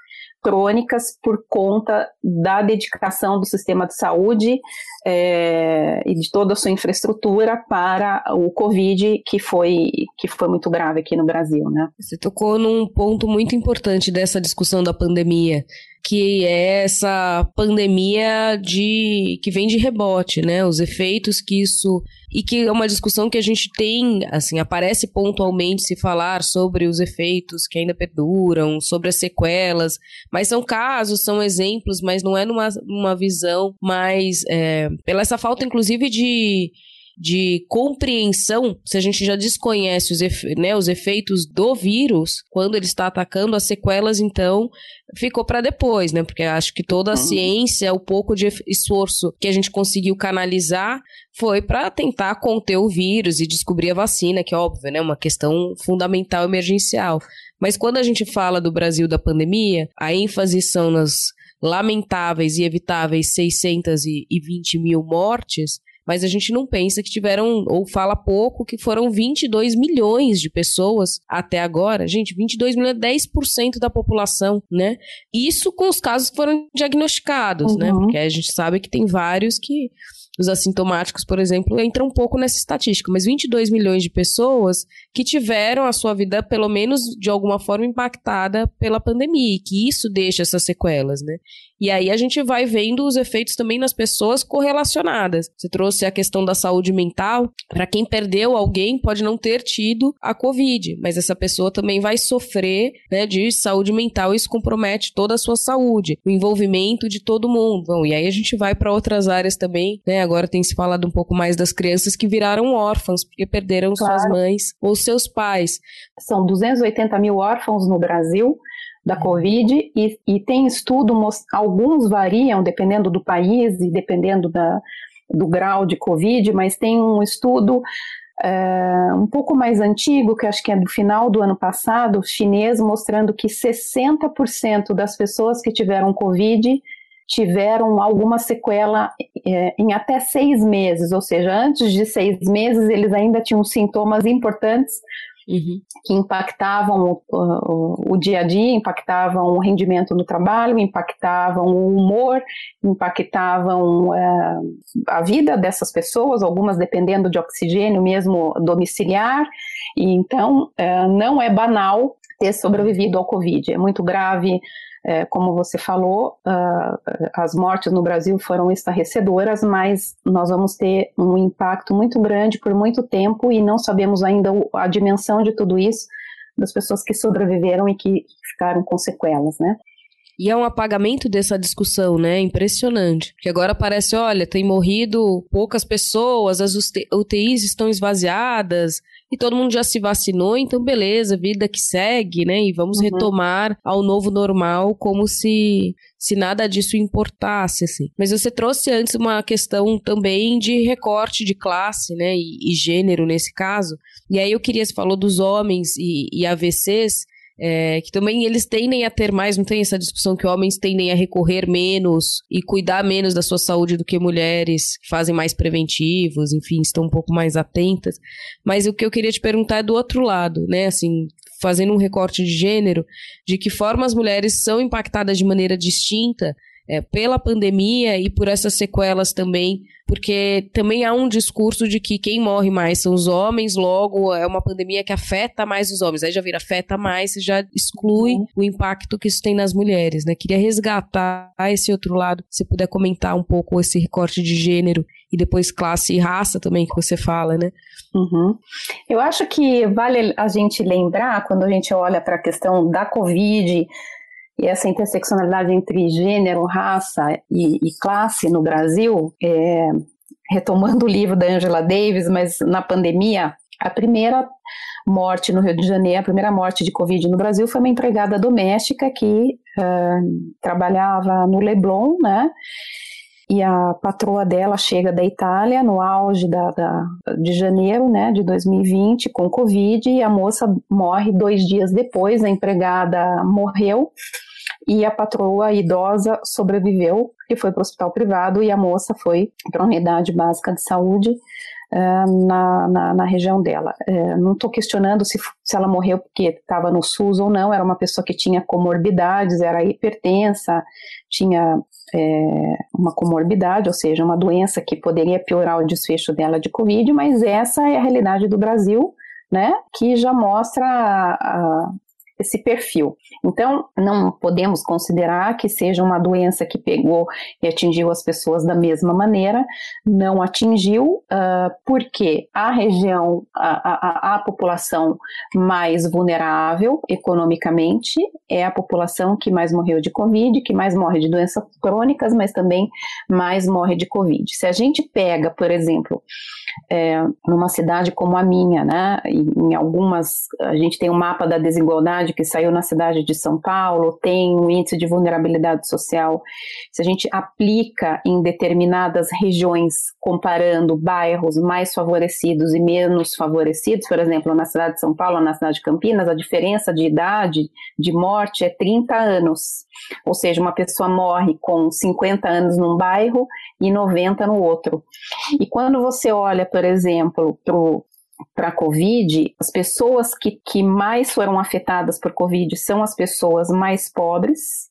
[SPEAKER 5] crônicas por conta da dedicação do sistema de saúde é, e de toda a sua infraestrutura para o Covid, que foi, que foi muito grave aqui no Brasil. Né?
[SPEAKER 4] Você tocou num ponto muito importante dessa discussão da pandemia, que é essa pandemia de que vem de rebote, né? Os efeitos que isso e que é uma discussão que a gente tem, assim, aparece pontualmente se falar sobre os efeitos que ainda perduram, sobre as sequelas, mas são casos, são exemplos, mas não é numa, numa visão mais é, pela essa falta, inclusive, de de compreensão, se a gente já desconhece os, efe, né, os efeitos do vírus, quando ele está atacando as sequelas, então ficou para depois, né? Porque acho que toda a uhum. ciência, o pouco de esforço que a gente conseguiu canalizar foi para tentar conter o vírus e descobrir a vacina, que é óbvio, né? Uma questão fundamental emergencial. Mas quando a gente fala do Brasil da pandemia, a ênfase são nas lamentáveis e evitáveis 620 mil mortes, mas a gente não pensa que tiveram, ou fala pouco, que foram 22 milhões de pessoas até agora. Gente, 22 milhões é 10% da população, né? Isso com os casos que foram diagnosticados, né? uhum. né? Porque a gente sabe que tem vários que os assintomáticos, por exemplo, entram um pouco nessa estatística, mas 22 milhões de pessoas que tiveram a sua vida, pelo menos de alguma forma, impactada pela pandemia, e que isso deixa essas sequelas, né? E aí a gente vai vendo os efeitos também nas pessoas correlacionadas. Você trouxe a questão da saúde mental. Para quem perdeu alguém, pode não ter tido a Covid, mas essa pessoa também vai sofrer né, de saúde mental e isso compromete toda a sua saúde, o envolvimento de todo mundo. Bom, e aí a gente vai para outras áreas também, né? Agora tem se falado um pouco mais das crianças que viraram órfãos porque perderam claro. suas mães ou seus pais.
[SPEAKER 5] São 280 mil órfãos no Brasil da Covid e, e tem estudo, alguns variam dependendo do país e dependendo da, do grau de Covid, mas tem um estudo é, um pouco mais antigo, que acho que é do final do ano passado, chinês, mostrando que 60% das pessoas que tiveram Covid tiveram alguma sequela é, em até seis meses, ou seja, antes de seis meses eles ainda tinham sintomas importantes uhum. que impactavam o, o, o, dia a dia, impactavam o rendimento no trabalho, impactavam o humor, impactavam uh, a vida dessas pessoas, algumas dependendo de oxigênio mesmo domiciliar, e então uh, não é banal ter sobrevivido ao Covid, é muito grave, é, como você falou, uh, as mortes no Brasil foram estarrecedoras, mas nós vamos ter um impacto muito grande por muito tempo e não sabemos ainda a dimensão de tudo isso das pessoas que sobreviveram e que ficaram com sequelas, né?
[SPEAKER 4] E é um apagamento dessa discussão, né? Impressionante. Que agora parece, olha, tem morrido poucas pessoas, as UTIs estão esvaziadas, e todo mundo já se vacinou, então beleza, vida que segue, né? E vamos uhum. retomar ao novo normal como se se nada disso importasse, assim. Mas você trouxe antes uma questão também de recorte de classe, né? E, e gênero nesse caso. E aí eu queria, você falou dos homens e, e AVCs. É, que também eles tendem a ter mais, não tem essa discussão que homens tendem a recorrer menos e cuidar menos da sua saúde do que mulheres, que fazem mais preventivos, enfim, estão um pouco mais atentas. Mas o que eu queria te perguntar é do outro lado, né? Assim, fazendo um recorte de gênero, de que forma as mulheres são impactadas de maneira distinta é, pela pandemia e por essas sequelas também, porque também há um discurso de que quem morre mais são os homens, logo é uma pandemia que afeta mais os homens. Aí já vira afeta mais, já exclui uhum. o impacto que isso tem nas mulheres, né? Queria resgatar esse outro lado, se puder comentar um pouco esse recorte de gênero e depois classe e raça também que você fala, né?
[SPEAKER 5] Uhum. Eu acho que vale a gente lembrar, quando a gente olha para a questão da Covid, e essa interseccionalidade entre gênero, raça e, e classe no Brasil, é, retomando o livro da Angela Davis, mas na pandemia, a primeira morte no Rio de Janeiro, a primeira morte de Covid no Brasil foi uma empregada doméstica que uh, trabalhava no Leblon, né? E a patroa dela chega da Itália no auge da, da, de janeiro né, de 2020 com Covid e a moça morre dois dias depois, a empregada morreu e a patroa idosa sobreviveu e foi para o hospital privado e a moça foi para a unidade básica de saúde uh, na, na, na, região dela. Uh, não estou questionando se, se ela morreu porque estava no SUS ou não, era uma pessoa que tinha comorbidades, era hipertensa, tinha é, uma comorbidade, ou seja, uma doença que poderia piorar o desfecho dela de Covid, mas essa é a realidade do Brasil, né, que já mostra a, a, esse perfil. Então, não podemos considerar que seja uma doença que pegou e atingiu as pessoas da mesma maneira, não atingiu, uh, porque a região, a, a, a população mais vulnerável economicamente é a população que mais morreu de Covid, que mais morre de doenças crônicas, mas também mais morre de Covid. Se a gente pega, por exemplo, é, numa cidade como a minha, né, em algumas, a gente tem um mapa da desigualdade que saiu na cidade de São Paulo, tem um índice de vulnerabilidade social. Se a gente aplica em determinadas regiões, comparando bairros mais favorecidos e menos favorecidos, por exemplo, na cidade de São Paulo, na cidade de Campinas, a diferença de idade de morte é 30 anos. Ou seja, uma pessoa morre com 50 anos num bairro e 90 no outro. E quando você olha, por exemplo, para a Covid, as pessoas que, que mais foram afetadas por Covid são as pessoas mais pobres,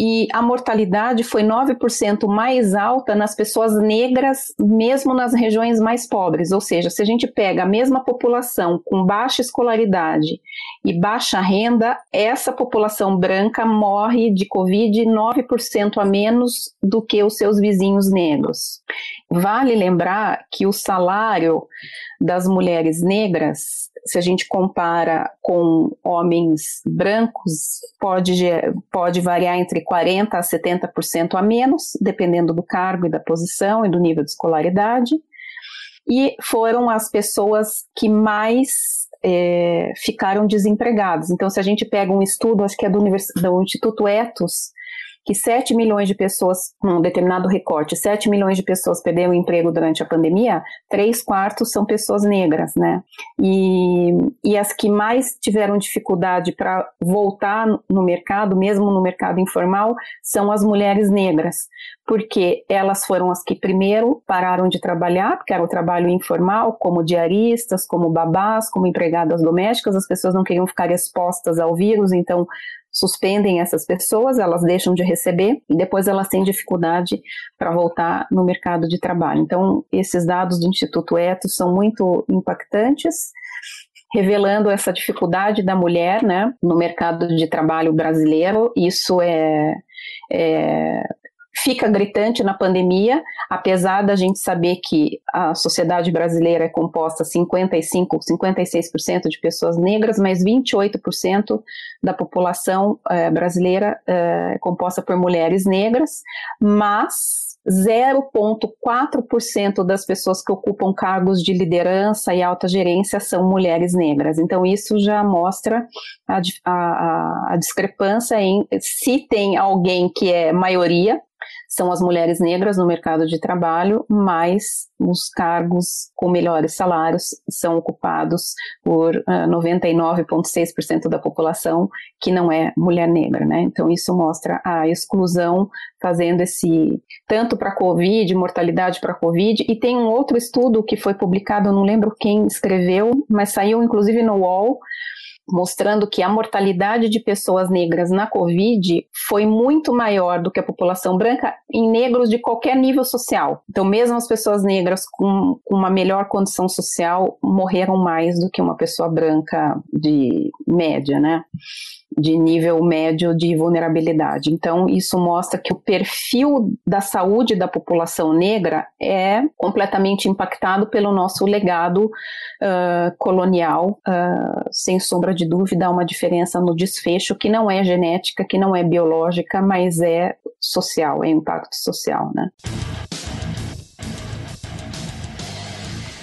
[SPEAKER 5] e a mortalidade foi 9% mais alta nas pessoas negras, mesmo nas regiões mais pobres. Ou seja, se a gente pega a mesma população com baixa escolaridade e baixa renda, essa população branca morre de Covid 9% a menos do que os seus vizinhos negros. Vale lembrar que o salário das mulheres negras se a gente compara com homens brancos, pode, pode variar entre 40% a 70% a menos, dependendo do cargo e da posição e do nível de escolaridade. E foram as pessoas que mais é, ficaram desempregadas. Então, se a gente pega um estudo, acho que é do, do Instituto Etos, que 7 milhões de pessoas, num determinado recorte, 7 milhões de pessoas perderam o emprego durante a pandemia, 3 quartos são pessoas negras, né? E, e as que mais tiveram dificuldade para voltar no mercado, mesmo no mercado informal, são as mulheres negras, porque elas foram as que primeiro pararam de trabalhar, porque era o trabalho informal, como diaristas, como babás, como empregadas domésticas, as pessoas não queriam ficar expostas ao vírus, então suspendem essas pessoas, elas deixam de receber e depois elas têm dificuldade para voltar no mercado de trabalho. Então, esses dados do Instituto Etos são muito impactantes revelando essa dificuldade da mulher né, no mercado de trabalho brasileiro. Isso é, é, fica gritante na pandemia, apesar da gente saber que a sociedade brasileira é composta 55, 56% de pessoas negras, mas 28% da população eh, brasileira eh, é composta por mulheres negras, mas 0,4% das pessoas que ocupam cargos de liderança e alta gerência são mulheres negras. Então, isso já mostra a, a, a discrepância em se tem alguém que é maioria, são as mulheres negras no mercado de trabalho, mas os cargos com melhores salários são ocupados por uh, ah, 99,6% da população que não é mulher negra, né? Então isso mostra a exclusão fazendo esse tanto para Covid, mortalidade para Covid, e tem um outro estudo que foi publicado, não lembro quem escreveu, mas saiu inclusive no UOL, mostrando que a mortalidade de pessoas negras na Covid foi muito maior do que a população branca em negros de qualquer nível social. Então, mesmo as pessoas negras com, uma melhor condição social morreram mais do que uma pessoa branca de média, né? De nível médio de vulnerabilidade. Então, isso mostra que o perfil da saúde da população negra é completamente impactado pelo nosso legado uh, colonial. Uh, sem sombra de dúvida, há uma diferença no desfecho que não é genética, que não é biológica, mas é social, é impacto social, né?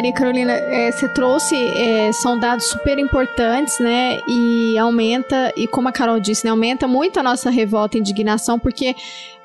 [SPEAKER 1] Maria Carolina, é, você trouxe, é, são dados super importantes, né? E aumenta, e como a Carol disse, né, aumenta muito a nossa revolta e indignação, porque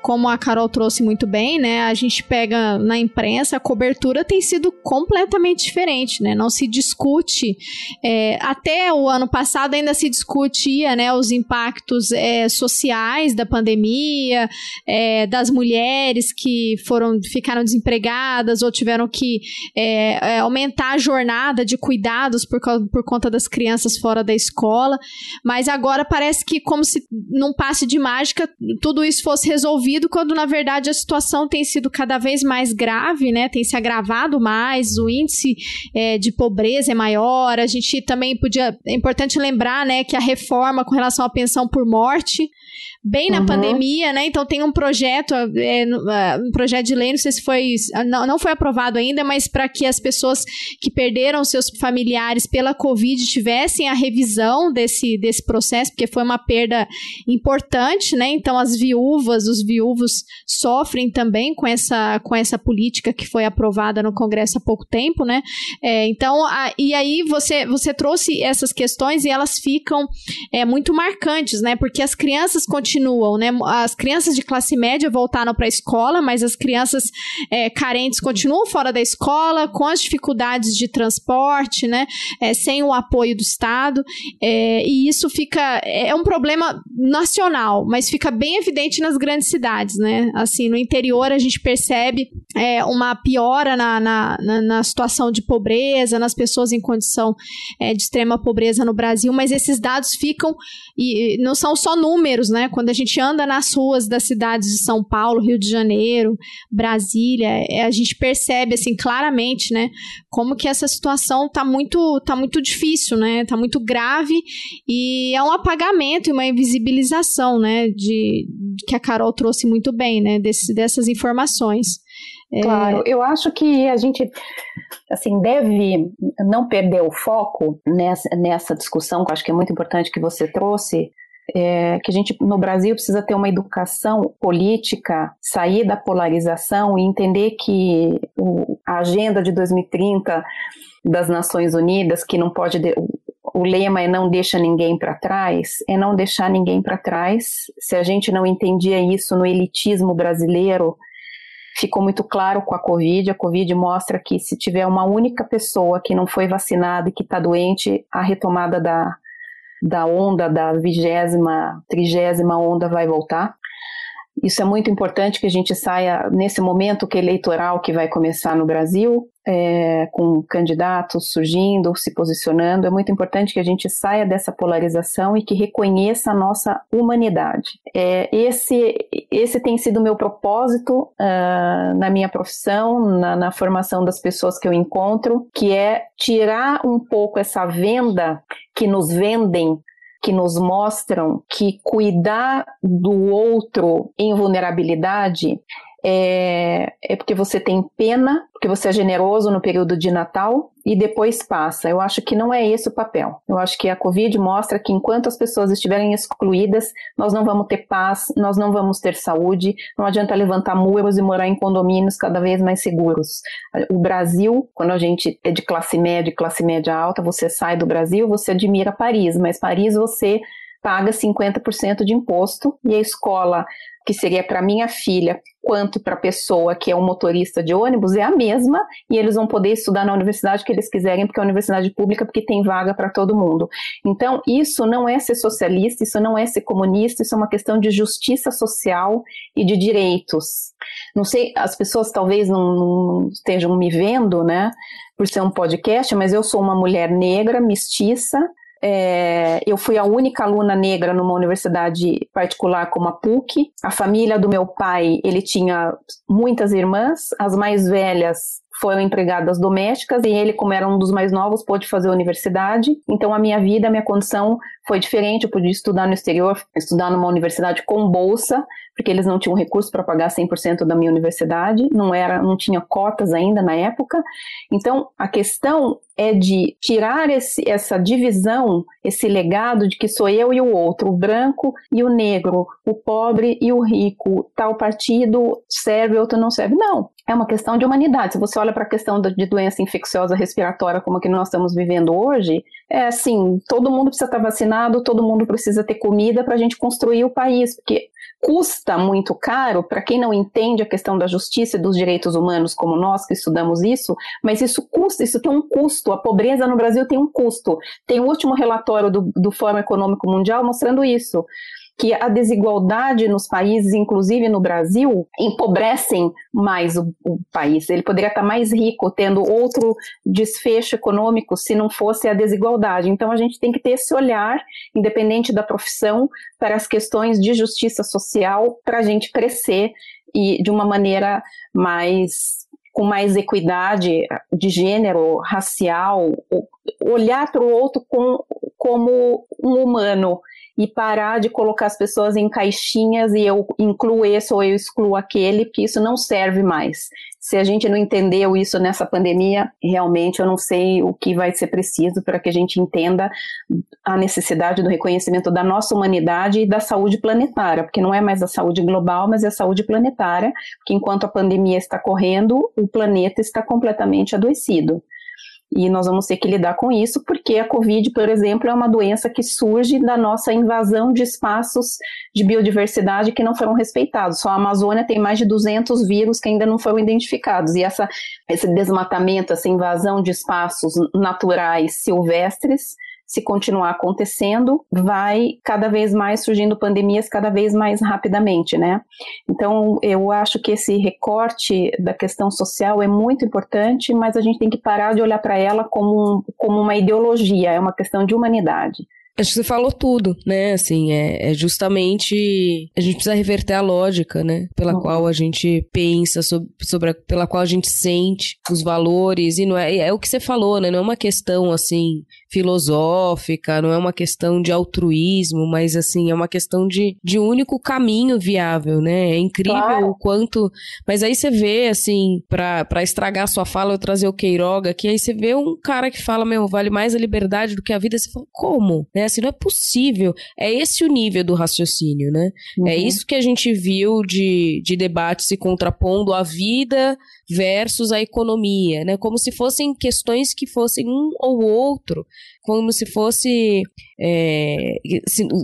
[SPEAKER 1] como a Carol trouxe muito bem, né? A gente pega na imprensa, a cobertura tem sido completamente diferente, né? Não se discute. É, até o ano passado ainda se discutia, né? Os impactos é, sociais da pandemia, é, das mulheres que foram ficaram desempregadas ou tiveram que é, é, aumentar a jornada de cuidados por, por conta das crianças fora da escola. Mas agora parece que como se num passe de mágica tudo isso fosse resolvido quando na verdade a situação tem sido cada vez mais grave, né? Tem se agravado mais, o índice é, de pobreza é maior. A gente também podia. É importante lembrar, né, que a reforma com relação à pensão por morte bem na uhum. pandemia, né? Então tem um projeto, é, é, um projeto de lei, não sei se foi, não, não foi aprovado ainda, mas para que as pessoas que perderam seus familiares pela Covid tivessem a revisão desse, desse processo, porque foi uma perda importante, né? Então as viúvas, os viúvos sofrem também com essa, com essa política que foi aprovada no Congresso há pouco tempo, né? É, então, a, e aí você, você trouxe essas questões e elas ficam é, muito marcantes, né? Porque as crianças continuam né? As crianças de classe média voltaram para a escola, mas as crianças é, carentes continuam fora da escola, com as dificuldades de transporte, né? É, sem o apoio do Estado. É, e isso fica. É um problema nacional, mas fica bem evidente nas grandes cidades, né? Assim, no interior a gente percebe é, uma piora na, na, na, na, situação de pobreza, nas pessoas em condição é, de extrema pobreza no Brasil, mas esses dados ficam. E não são só números, né? Quando a gente anda nas ruas das cidades de São Paulo, Rio de Janeiro, Brasília, é, a gente percebe assim claramente, né, como que essa situação tá muito, tá muito difícil, né, tá muito grave e é um apagamento e uma invisibilização, né, de, de que a Carol trouxe muito bem, né, desse, dessas informações.
[SPEAKER 5] É... Claro, eu acho que a gente assim deve não perder o foco nessa, nessa discussão, que eu acho que é muito importante que você trouxe, é, que a gente no Brasil precisa ter uma educação política, sair da polarização e entender que o, a agenda de 2030 das Nações Unidas, que não pode de, o lema é não deixa ninguém para trás, é não deixar ninguém para trás. Se a gente não entendia isso no elitismo brasileiro, ficou muito claro com a Covid. A Covid mostra que se tiver uma única pessoa que não foi vacinada e que está doente, a retomada da, da onda, da vigésima, trigésima onda vai voltar. Isso é muito importante que a gente saia nesse momento que é eleitoral que vai começar no Brasil, é, com candidatos surgindo, se posicionando. É muito importante que a gente saia dessa polarização e que reconheça a nossa humanidade. É, esse, esse tem sido o meu propósito uh, na minha profissão, na, na formação das pessoas que eu encontro, que é tirar um pouco essa venda que nos vendem que nos mostram que cuidar do outro em vulnerabilidade é, é porque você tem pena, porque você é generoso no período de Natal e depois passa. Eu acho que não é esse o papel. Eu acho que a Covid mostra que enquanto as pessoas estiverem excluídas, nós não vamos ter paz, nós não vamos ter saúde, não adianta levantar muros e morar em condomínios cada vez mais seguros. O Brasil, quando a gente é de classe média, classe média alta, você sai do Brasil, você admira Paris, mas Paris você paga 50% de imposto e a escola que seria para minha filha quanto para a pessoa que é um motorista de ônibus é a mesma e eles vão poder estudar na universidade que eles quiserem porque é uma universidade pública porque tem vaga para todo mundo. Então isso não é ser socialista, isso não é ser comunista, isso é uma questão de justiça social e de direitos. Não sei, as pessoas talvez não, não estejam me vendo, né? Por ser um podcast, mas eu sou uma mulher negra, mestiça, é, eu fui a única aluna negra numa universidade particular como a PUC. A família do meu pai, ele tinha muitas irmãs, as mais velhas foram empregadas domésticas e ele, como era um dos mais novos, pôde fazer universidade. Então a minha vida, a minha condição foi diferente. Eu podia estudar no exterior, estudar numa universidade com bolsa, porque eles não tinham recurso para pagar 100% da minha universidade, não era, não tinha cotas ainda na época. Então, a questão é de tirar esse, essa divisão, esse legado de que sou eu e o outro, o branco e o negro, o pobre e o rico, tal partido serve, outro não serve. Não, é uma questão de humanidade. Se você olha para a questão de doença infecciosa respiratória como a que nós estamos vivendo hoje, é assim, todo mundo precisa estar vacinado, todo mundo precisa ter comida para a gente construir o país, porque custa muito caro para quem não entende a questão da justiça e dos direitos humanos, como nós que estudamos isso, mas isso custa, isso tem um custo. A pobreza no Brasil tem um custo. Tem o último relatório do, do Fórum Econômico Mundial mostrando isso que a desigualdade nos países, inclusive no Brasil, empobrecem mais o, o, país. Ele poderia estar mais rico, tendo outro desfecho econômico se não fosse a desigualdade. Então a gente tem que ter esse olhar, independente da profissão, para as questões de justiça social, para a gente crescer e de uma maneira mais com mais equidade de gênero, racial, olhar para o outro com, como um humano e parar de colocar as pessoas em caixinhas e eu incluo esse ou eu excluo aquele, porque isso não serve mais. Se a gente não entendeu isso nessa pandemia, realmente eu não sei o que vai ser preciso para que a gente entenda a necessidade do reconhecimento da nossa humanidade e da saúde planetária, porque não é mais a saúde global, mas é a saúde planetária, porque enquanto a pandemia está correndo, o planeta está completamente adoecido. E nós vamos ter que lidar com isso, porque a Covid, por exemplo, é uma doença que surge da nossa invasão de espaços de biodiversidade que não foram respeitados. Só a Amazônia tem mais de 200 vírus que ainda não foram identificados. E essa, esse desmatamento, essa invasão de espaços naturais silvestres, se continuar acontecendo, vai cada vez mais surgindo pandemias cada vez mais rapidamente, né? Então, eu acho que esse recorte da questão social é muito importante, mas a gente tem que parar de olhar para ela como, como uma ideologia, é uma questão de humanidade.
[SPEAKER 4] Acho que você falou tudo, né? Assim, é, é justamente a gente precisa reverter a lógica, né? Pela uhum. qual a gente pensa, sobre, sobre a, pela qual a gente sente os valores. E não é, é o que você falou, né? Não é uma questão assim filosófica, não é uma questão de altruísmo, mas assim, é uma questão de, de único caminho viável, né? É incrível claro. o quanto. Mas aí você vê, assim, pra, pra estragar sua fala, eu trazer o Queiroga aqui, aí você vê um cara que fala, meu, vale mais a liberdade do que a vida. Você fala, como? Né? Assim, não é possível. É esse o nível do raciocínio, né? É uhum. É isso que a gente viu de, de debate se contrapondo à vida versus a economia, né? Como se fossem questões que fossem um ou outro, como se fosse é,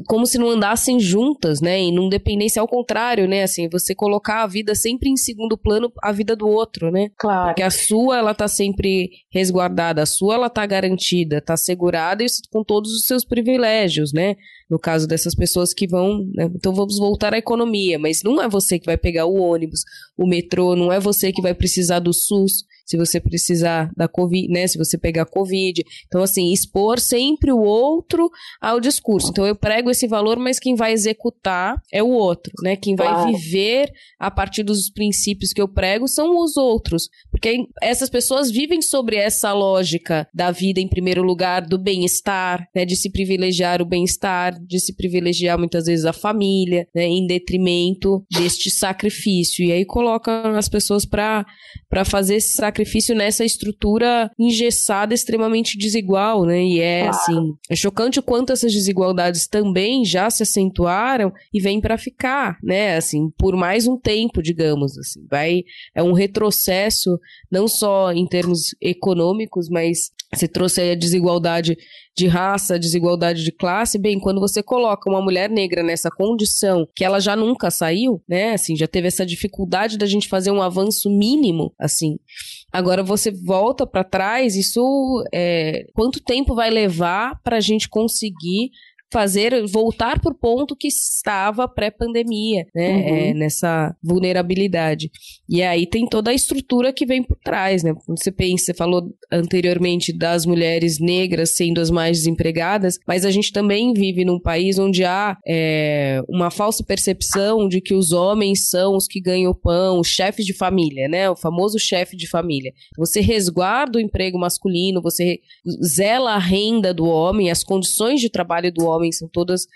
[SPEAKER 4] como se não andassem juntas, né? E não dependesse ao contrário, né? Assim, você colocar a vida sempre em segundo plano, a vida do outro, né?
[SPEAKER 5] Claro.
[SPEAKER 4] Porque a sua ela tá sempre resguardada, a sua ela tá garantida, tá segurada e com todos os seus privilégios, né? No caso dessas pessoas que vão, né? então vamos voltar à economia, mas não é você que vai pegar o ônibus, o metrô, não é você que vai precisar do SUS, se você precisar da Covid, né? Se você pegar Covid. Então, assim, expor sempre o outro ao discurso. Então, eu prego esse valor, mas quem vai executar é o outro, né? Quem vai claro. viver a partir dos princípios que eu prego são os outros. Porque essas pessoas vivem sobre essa lógica da vida em primeiro lugar, do bem-estar, né? De se privilegiar o bem-estar, de se privilegiar muitas vezes a família, né? Em detrimento deste sacrifício. E aí colocam as pessoas para fazer esse sacrifício sacrifício nessa estrutura engessada, extremamente desigual, né? E é claro. assim, é chocante o quanto essas desigualdades também já se acentuaram e vêm para ficar, né? Assim, por mais um tempo, digamos assim. Vai é um retrocesso não só em termos econômicos, mas você trouxe aí a desigualdade de raça, desigualdade de classe. Bem, quando você coloca uma mulher negra nessa condição que ela já nunca saiu, né? Assim, já teve essa dificuldade da gente fazer um avanço mínimo, assim. Agora você volta para trás, isso é, quanto tempo vai levar para a gente conseguir fazer voltar para o ponto que estava pré-pandemia, né? Uhum. É, nessa vulnerabilidade. E aí tem toda a estrutura que vem por trás, né? Você pensa, você falou anteriormente das mulheres negras sendo as mais desempregadas, mas a gente também vive num país onde há é, uma falsa percepção de que os homens são os que ganham o pão, os chefes de família, né? O famoso chefe de família. Você resguarda o emprego masculino, você zela a renda do homem, as condições de trabalho do homem são todas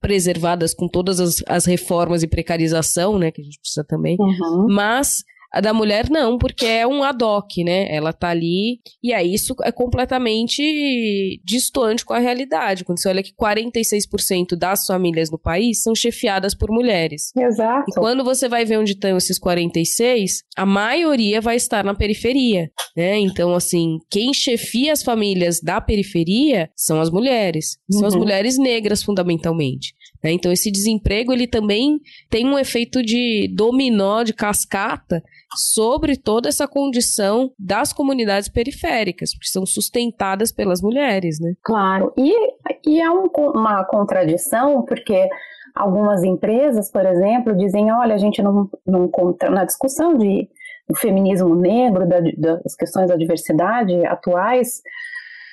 [SPEAKER 4] preservadas com todas as, as reformas e precarização, né, que a gente precisa também. Uhum. Mas a da mulher não, porque é um ad hoc, né? Ela tá ali e aí isso é completamente distante com a realidade. Quando você olha que 46% das famílias no país são chefiadas por mulheres.
[SPEAKER 5] Exato.
[SPEAKER 4] E quando você vai ver onde estão esses 46, a maioria vai estar na periferia, né? Então, assim, quem chefia as famílias da periferia são as mulheres. São uhum. as mulheres negras, fundamentalmente. Né? Então, esse desemprego, ele também tem um efeito de dominó, de cascata, sobre toda essa condição das comunidades periféricas, que são sustentadas pelas mulheres, né?
[SPEAKER 5] Claro, e, e é um, uma contradição, porque algumas empresas, por exemplo, dizem, olha, a gente não, na discussão de do feminismo negro, da, das questões da diversidade atuais,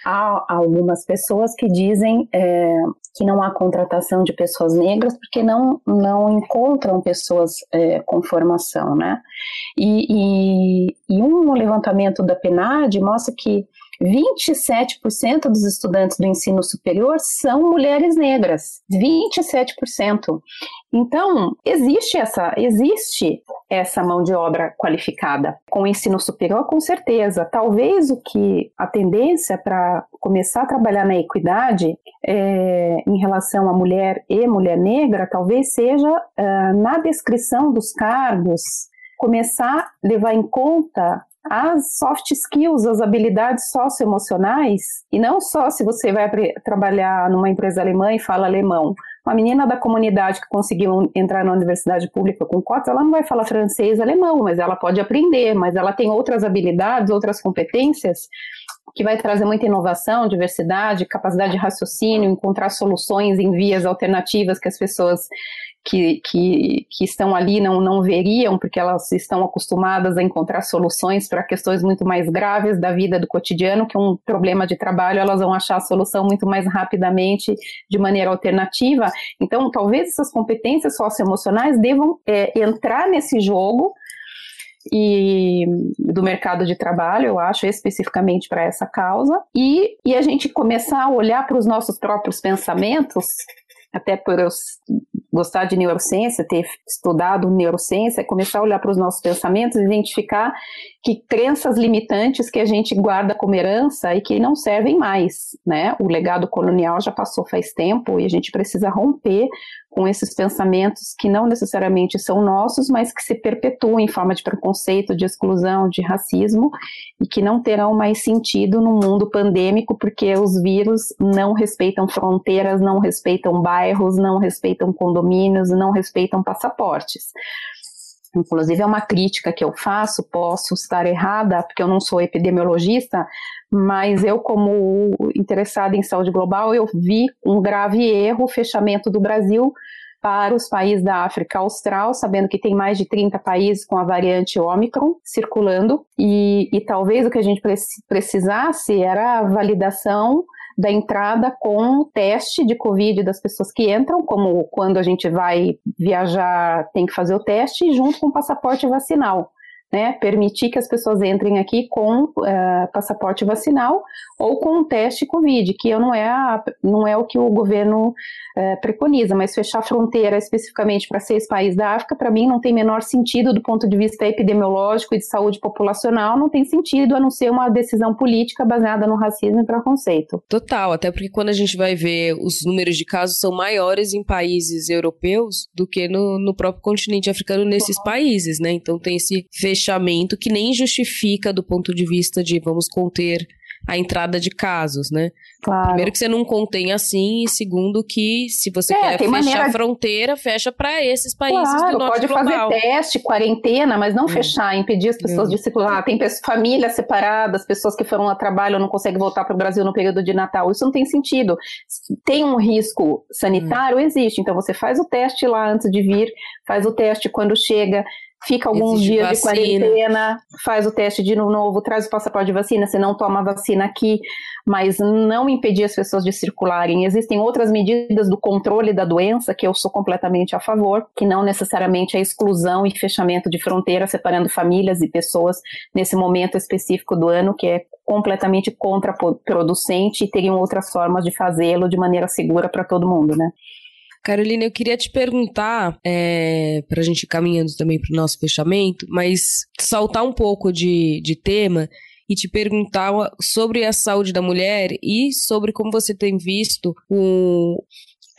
[SPEAKER 5] há algumas pessoas que dizem é, que não há contratação de pessoas negras porque não, não encontram pessoas é, com formação, né? E, e, e um levantamento da PNAD mostra que 27% dos estudantes do ensino superior são mulheres negras. 27%. Então, existe essa, existe essa mão de obra qualificada. Com o ensino superior, com certeza. Talvez o que a tendência para começar a trabalhar na equidade é, em relação à mulher e mulher negra, talvez seja uh, na descrição dos cargos, começar a levar em conta as soft skills, as habilidades socioemocionais, e não só se você vai trabalhar numa empresa alemã e fala alemão, uma menina da comunidade que conseguiu entrar na universidade pública com cotas, ela não vai falar francês, alemão, mas ela pode aprender, mas ela tem outras habilidades, outras competências que vai trazer muita inovação, diversidade, capacidade de raciocínio, encontrar soluções em vias alternativas que as pessoas que, que, que estão ali não, não veriam, porque elas estão acostumadas a encontrar soluções para questões muito mais graves da vida do cotidiano, que um problema de trabalho, elas vão achar a solução muito mais rapidamente, de maneira alternativa. Então, talvez essas competências socioemocionais devam é, entrar nesse jogo e do mercado de trabalho, eu acho, especificamente para essa causa, e, e a gente começar a olhar para os nossos próprios pensamentos até por eu gostar de neurociência, ter estudado neurociência, começar a olhar para os nossos pensamentos, identificar que crenças limitantes que a gente guarda como herança e que não servem mais, né? O legado colonial já passou faz tempo e a gente precisa romper com esses pensamentos que não necessariamente são nossos, mas que se perpetuam em forma de preconceito, de exclusão, de racismo e que não terão mais sentido no mundo pandêmico porque os vírus não respeitam fronteiras, não respeitam bairros, não respeitam condomínios, não respeitam passaportes. Inclusive, é uma crítica que eu faço, posso estar errada, porque eu não sou epidemiologista, mas eu, como interessada em saúde global, eu vi um grave erro, o fechamento do Brasil para os países da África Austral, sabendo que tem mais de 30 países com a variante Omicron circulando, e, e talvez o que a gente precisasse era a validação da entrada com teste de Covid das pessoas que entram, como quando a gente vai viajar, tem que fazer o teste, junto com o passaporte vacinal né, permitir que as pessoas entrem aqui com uh, passaporte vacinal ou com um teste Covid, que não é, a, não é o que o governo uh, preconiza, mas fechar a fronteira especificamente para seis países da África, para mim não tem menor sentido do ponto de vista epidemiológico e de saúde populacional, não tem sentido a não ser uma decisão política baseada no racismo e preconceito.
[SPEAKER 4] Total, até porque quando a gente vai ver os números de casos são maiores em países europeus do que no, no próprio continente africano nesses uhum. países, né? Então tem esse fechamento fechamento que nem justifica do ponto de vista de vamos conter a entrada de casos, né? Claro. Primeiro que você não contém assim, e segundo que se você é, quer fechar maneira... a fronteira, fecha para esses países claro, do norte
[SPEAKER 5] pode
[SPEAKER 4] global.
[SPEAKER 5] fazer teste, quarentena, mas não hum. fechar, impedir as pessoas hum. de circular. Tem pessoas, famílias separadas, pessoas que foram a trabalho não conseguem voltar para o Brasil no período de Natal. Isso não tem sentido. Tem um risco sanitário, hum. existe. Então você faz o teste lá antes de vir, faz o teste quando chega, fica alguns Existe dias vacina. de quarentena, faz o teste de novo, traz o passaporte de vacina, se não toma vacina aqui, mas não impedir as pessoas de circularem. Existem outras medidas do controle da doença que eu sou completamente a favor, que não necessariamente a exclusão e fechamento de fronteira, separando famílias e pessoas nesse momento específico do ano, que é completamente contraproducente e teriam outras formas de fazê-lo de maneira segura para todo mundo, né?
[SPEAKER 4] Carolina, eu queria te perguntar, é, para a gente ir caminhando também para o nosso fechamento, mas saltar um pouco de, de tema e te perguntar sobre a saúde da mulher e sobre como você tem visto o,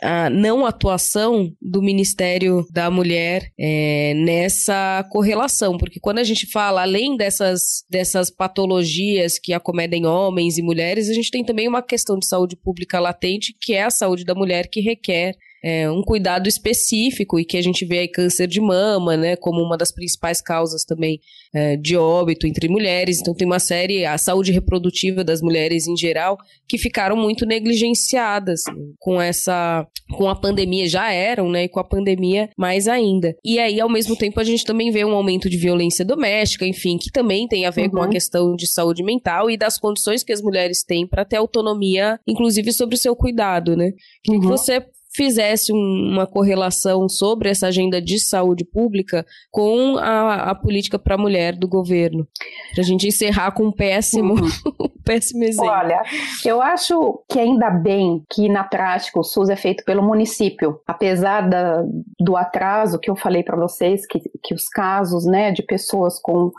[SPEAKER 4] a não atuação do Ministério da Mulher é, nessa correlação, porque quando a gente fala, além dessas, dessas patologias que acometem homens e mulheres, a gente tem também uma questão de saúde pública latente, que é a saúde da mulher, que requer é, um cuidado específico e que a gente vê aí câncer de mama, né, como uma das principais causas também é, de óbito entre mulheres. Então tem uma série, a saúde reprodutiva das mulheres em geral, que ficaram muito negligenciadas com essa, com a pandemia já eram, né, e com a pandemia mais ainda. E aí ao mesmo tempo a gente também vê um aumento de violência doméstica, enfim, que também tem a ver uhum. com a uhum. questão de saúde mental e das condições que as mulheres têm para ter autonomia, inclusive sobre o seu cuidado, né? Uhum. que você fizesse um, uma correlação sobre essa agenda de saúde pública com a, a política para a mulher do governo. Para a gente encerrar com um péssimo, uhum. péssimo exemplo.
[SPEAKER 5] Olha, eu acho que ainda bem que na prática o SUS é feito pelo município, apesar da, do atraso que eu falei para vocês, que, que os casos né, de pessoas com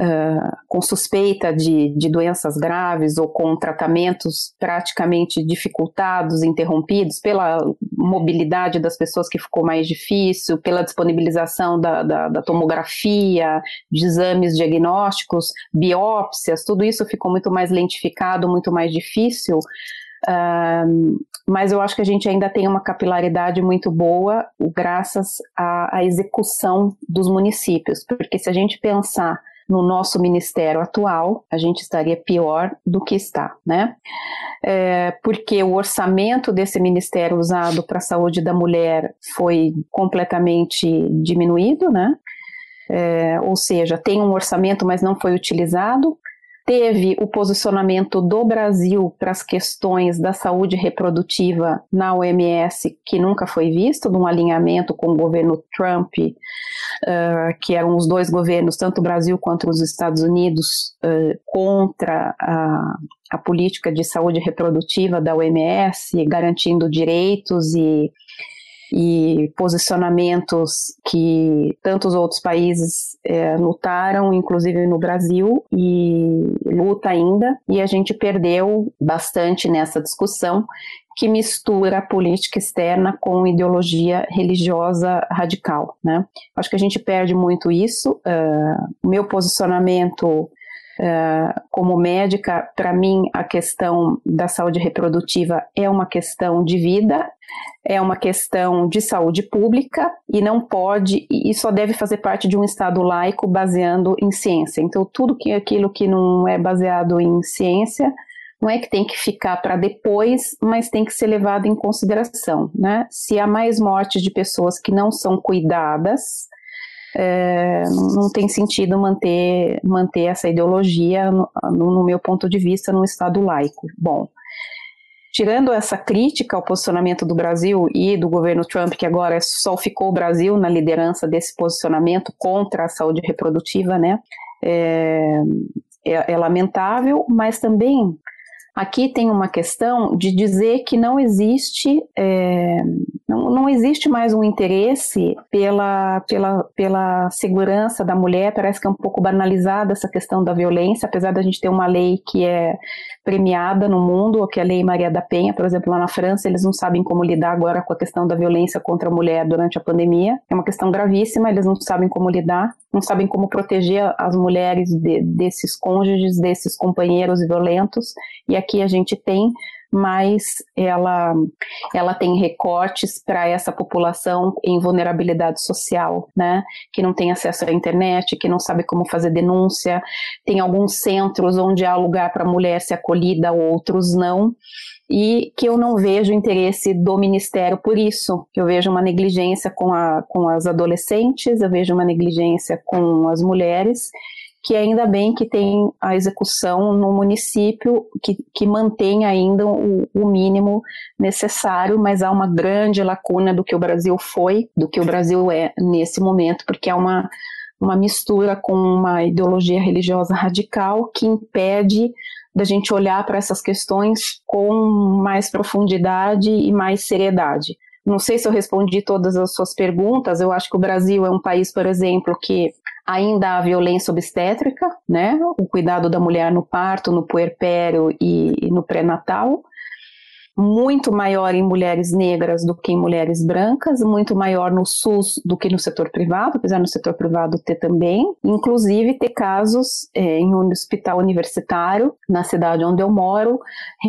[SPEAKER 5] uh, com suspeita de, de doenças graves ou com tratamentos praticamente dificultados, interrompidos pela mobilidade das pessoas que ficou mais difícil, pela disponibilização da, da, da tomografia, de exames diagnósticos, biópsias, tudo isso ficou muito mais lentificado, muito mais difícil. Uh, mas eu acho que a gente ainda tem uma capilaridade muito boa graças à, à execução dos municípios, porque se a gente pensar no nosso ministério atual, a gente estaria pior do que está, né? é, porque o orçamento desse ministério usado para a saúde da mulher foi completamente diminuído, né? É, ou seja, tem um orçamento, mas não foi utilizado teve o posicionamento do Brasil para as questões da saúde reprodutiva na OMS, que nunca foi visto, num alinhamento com o governo Trump, uh, que eram os dois governos, tanto o Brasil quanto os Estados Unidos, uh, contra a, a política de saúde reprodutiva da OMS, garantindo direitos e e posicionamentos que tantos outros países é, lutaram, inclusive no Brasil, e luta ainda, e a gente perdeu bastante nessa discussão que mistura política externa com ideologia religiosa radical, né? Acho que a gente perde muito isso. Uh, meu posicionamento Uh, como médica, para mim, a questão da saúde reprodutiva é uma questão de vida, é uma questão de saúde pública e não pode, e só deve fazer parte de um Estado laico baseando em ciência. Então, tudo que aquilo que não é baseado em ciência não é que tem que ficar para depois, mas tem que ser levado em consideração. Né? Se há mais mortes de pessoas que não são cuidadas, é, não tem sentido manter, manter essa ideologia, no, no, meu ponto de vista, no Estado laico. Bom, tirando essa crítica ao posicionamento do Brasil e do governo Trump, que agora só ficou o Brasil na liderança desse posicionamento contra a saúde reprodutiva, né? É, é, é lamentável, mas também Aqui tem uma questão de dizer que não existe, é, não, não existe mais um interesse pela, pela, pela segurança da mulher. Parece que é um pouco banalizada essa questão da violência, apesar da gente ter uma lei que é premiada no mundo, que é a Lei Maria da Penha, por exemplo, lá na França, eles não sabem como lidar agora com a questão da violência contra a mulher durante a pandemia. É uma questão gravíssima, eles não sabem como lidar, não sabem como proteger as mulheres de, desses cônjuges, desses companheiros violentos. E aqui a gente tem mas ela, ela tem recortes para essa população em vulnerabilidade social, né? Que não tem acesso à internet, que não sabe como fazer denúncia. Tem alguns centros onde há lugar para a mulher ser acolhida, outros não e que eu não vejo interesse do Ministério por isso. Eu vejo uma negligência com, a, com as adolescentes, eu vejo uma negligência com as mulheres que ainda bem que tem a execução no município que, que mantém ainda o, o, mínimo necessário, mas há uma grande lacuna do que o Brasil foi, do que o Brasil é nesse momento, porque é uma, uma mistura com uma ideologia religiosa radical que impede da gente olhar para essas questões com mais profundidade e mais seriedade. Não sei se eu respondi todas as suas perguntas. Eu acho que o Brasil é um país, por exemplo, que ainda há violência obstétrica, né? O cuidado da mulher no parto, no puerpério e, e no pré-natal muito maior em mulheres negras do que em mulheres brancas, muito maior no SUS do que no setor privado, apesar no setor privado ter também, inclusive ter casos é, em um hospital universitário, na cidade onde eu moro,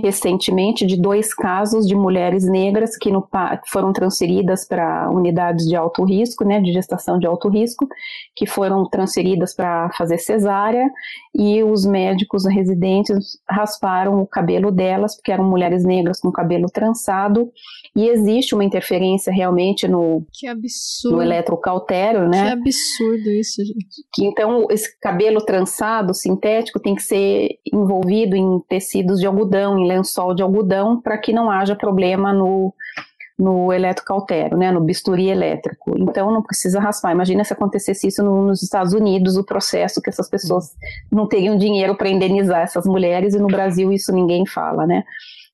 [SPEAKER 5] recentemente, de dois casos de mulheres negras que no, foram transferidas para unidades de alto risco, né, de gestação de alto risco, que foram transferidas para fazer cesárea, e os médicos residentes rasparam o cabelo delas, porque eram mulheres negras com cabelo trançado, e existe uma interferência realmente no,
[SPEAKER 1] que absurdo.
[SPEAKER 5] no eletrocautério, né?
[SPEAKER 1] Que absurdo isso, gente.
[SPEAKER 5] Que então esse cabelo trançado, sintético, tem que ser envolvido em tecidos de algodão, em lençol de algodão, para que não haja problema no, no eletrocautério, né, no bisturi elétrico. Então não precisa raspar. Imagina se acontecesse isso no, nos Estados Unidos, o processo que essas pessoas não teriam dinheiro para indenizar essas mulheres e no Brasil isso ninguém fala, né?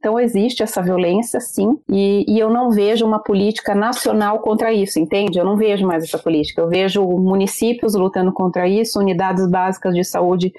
[SPEAKER 5] Então existe essa violência, sim, e, e, eu não vejo uma política nacional contra isso, entende? Eu não vejo mais essa política. Eu vejo municípios lutando contra isso, unidades básicas de saúde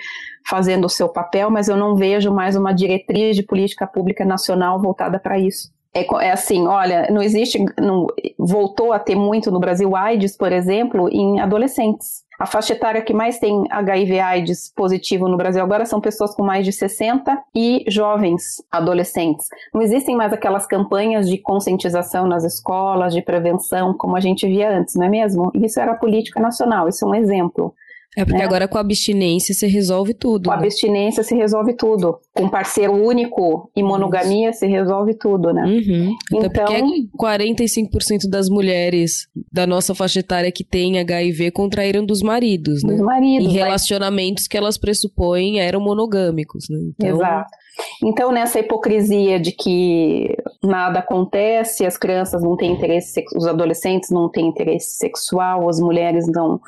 [SPEAKER 5] fazendo o seu papel, mas eu não vejo mais uma diretriz de política pública nacional voltada para isso. É, é, assim, olha, não existe, não, voltou a ter muito no Brasil AIDS, por exemplo, em adolescentes. A faixa etária que mais tem HIV/AIDS positivo no Brasil agora são pessoas com mais de 60 e jovens adolescentes. Não existem mais aquelas campanhas de conscientização nas escolas, de prevenção, como a gente via antes, não é mesmo? Isso era política nacional, isso é um exemplo.
[SPEAKER 4] É porque
[SPEAKER 5] né?
[SPEAKER 4] agora com a abstinência você resolve tudo.
[SPEAKER 5] Com a
[SPEAKER 4] né?
[SPEAKER 5] abstinência se resolve tudo. Com parceiro único e monogamia se resolve tudo, né?
[SPEAKER 4] Uhum.
[SPEAKER 5] Então-
[SPEAKER 4] porque 45% das mulheres da nossa faixa etária que têm HIV contraíram dos maridos, né?
[SPEAKER 5] Dos maridos.
[SPEAKER 4] Em relacionamentos que elas pressupõem eram monogâmicos, né? Então,
[SPEAKER 5] Exato. Então, nessa hipocrisia de que nada acontece, as crianças não têm interesse, os adolescentes não têm interesse sexual, as mulheres não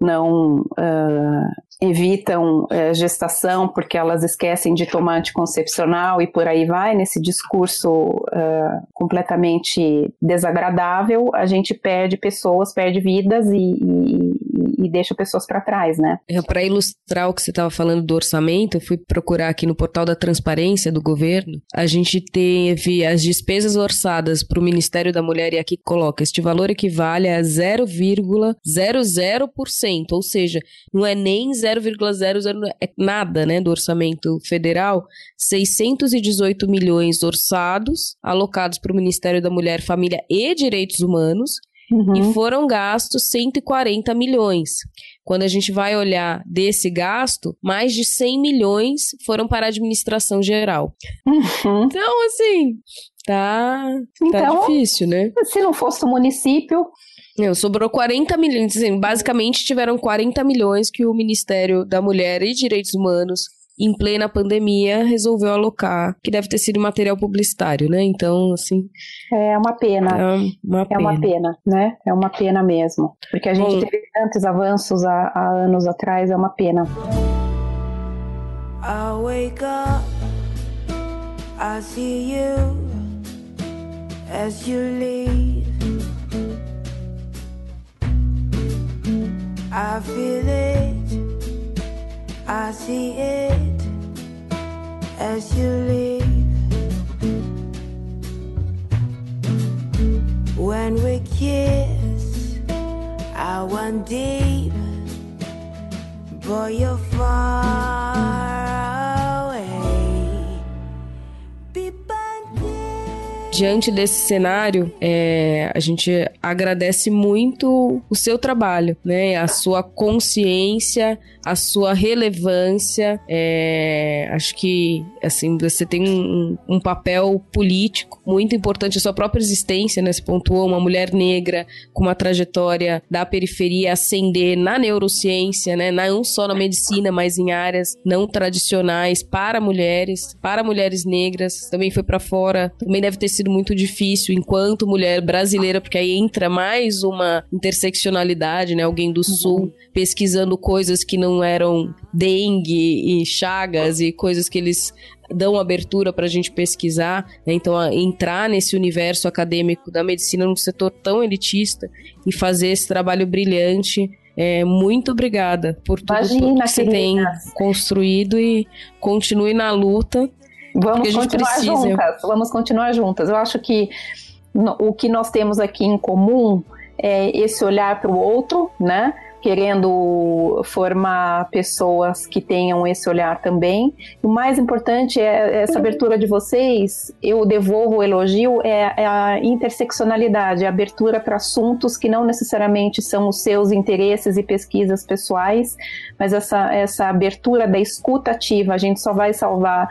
[SPEAKER 5] não ah, evitam eh, gestação porque elas esquecem de tomar anticoncepcional e por aí vai, nesse discurso ah, completamente desagradável, a gente perde pessoas, perde vidas e, e, e deixa pessoas para trás, né?
[SPEAKER 4] Para ilustrar o que você estava falando do orçamento, eu fui procurar aqui no portal da transparência do governo. A gente teve as despesas orçadas para o Ministério da Mulher e aqui coloca: este valor equivale a 0,00%, ou seja, não é nem 0,00, é nada, né, do orçamento federal. 618 milhões orçados, alocados para o Ministério da Mulher, Família e Direitos Humanos,
[SPEAKER 5] Uhum.
[SPEAKER 4] e foram gastos 140 milhões. Quando a gente vai olhar desse gasto, mais de 100 milhões foram para a administração geral.
[SPEAKER 5] Uhum.
[SPEAKER 4] Então, assim, tá, tá
[SPEAKER 5] Então,
[SPEAKER 4] difícil, né?
[SPEAKER 5] se não fosse o município,
[SPEAKER 4] Não, sobrou 40 milhões. Assim, basicamente, tiveram 40 milhões que o Ministério da Mulher e Direitos Humanos, em plena pandemia, resolveu alocar, que deve ter sido material publicitário, né? Então, assim,
[SPEAKER 5] é uma pena.
[SPEAKER 4] é uma
[SPEAKER 5] É
[SPEAKER 4] pena.
[SPEAKER 5] uma pena, né? É uma pena mesmo. Porque a gente
[SPEAKER 4] Bom.
[SPEAKER 5] teve tantos avanços há, há anos atrás, é uma pena.
[SPEAKER 6] I wake up, I see you as you leave. I feel it, I see it as you leave. When we kiss, I want deep. Boy, you're far
[SPEAKER 4] Diante desse cenário, é, a gente agradece muito o seu trabalho, né? A sua consciência, a sua relevância. É, acho que, assim, você tem um, um papel político muito importante. A sua própria existência, né? Você pontuou uma mulher negra com uma trajetória da periferia ascender na neurociência, né? Não só na medicina, mas em áreas não tradicionais para mulheres, para mulheres negras. Também foi para fora. Também deve ter sido muito difícil enquanto mulher brasileira, porque aí entra mais uma interseccionalidade, né? Alguém do sul pesquisando coisas que não eram dengue e chagas e coisas que eles dão abertura para a gente pesquisar, né? então entrar nesse universo acadêmico da medicina num setor tão elitista e fazer esse trabalho brilhante. É, muito obrigada por tudo
[SPEAKER 5] Imagina,
[SPEAKER 4] que você tem construído e continue na luta.
[SPEAKER 5] Vamos continuar
[SPEAKER 4] precisa.
[SPEAKER 5] juntas, vamos continuar juntas. Eu acho que o que nós temos aqui em comum é esse olhar para o outro, né? Querendo formar pessoas que tenham esse olhar também. O mais importante é essa abertura de vocês. Eu devolvo o elogio é, é a interseccionalidade, a abertura para assuntos que não necessariamente são os seus interesses e pesquisas pessoais, mas essa, essa abertura da escuta ativa. A gente só vai salvar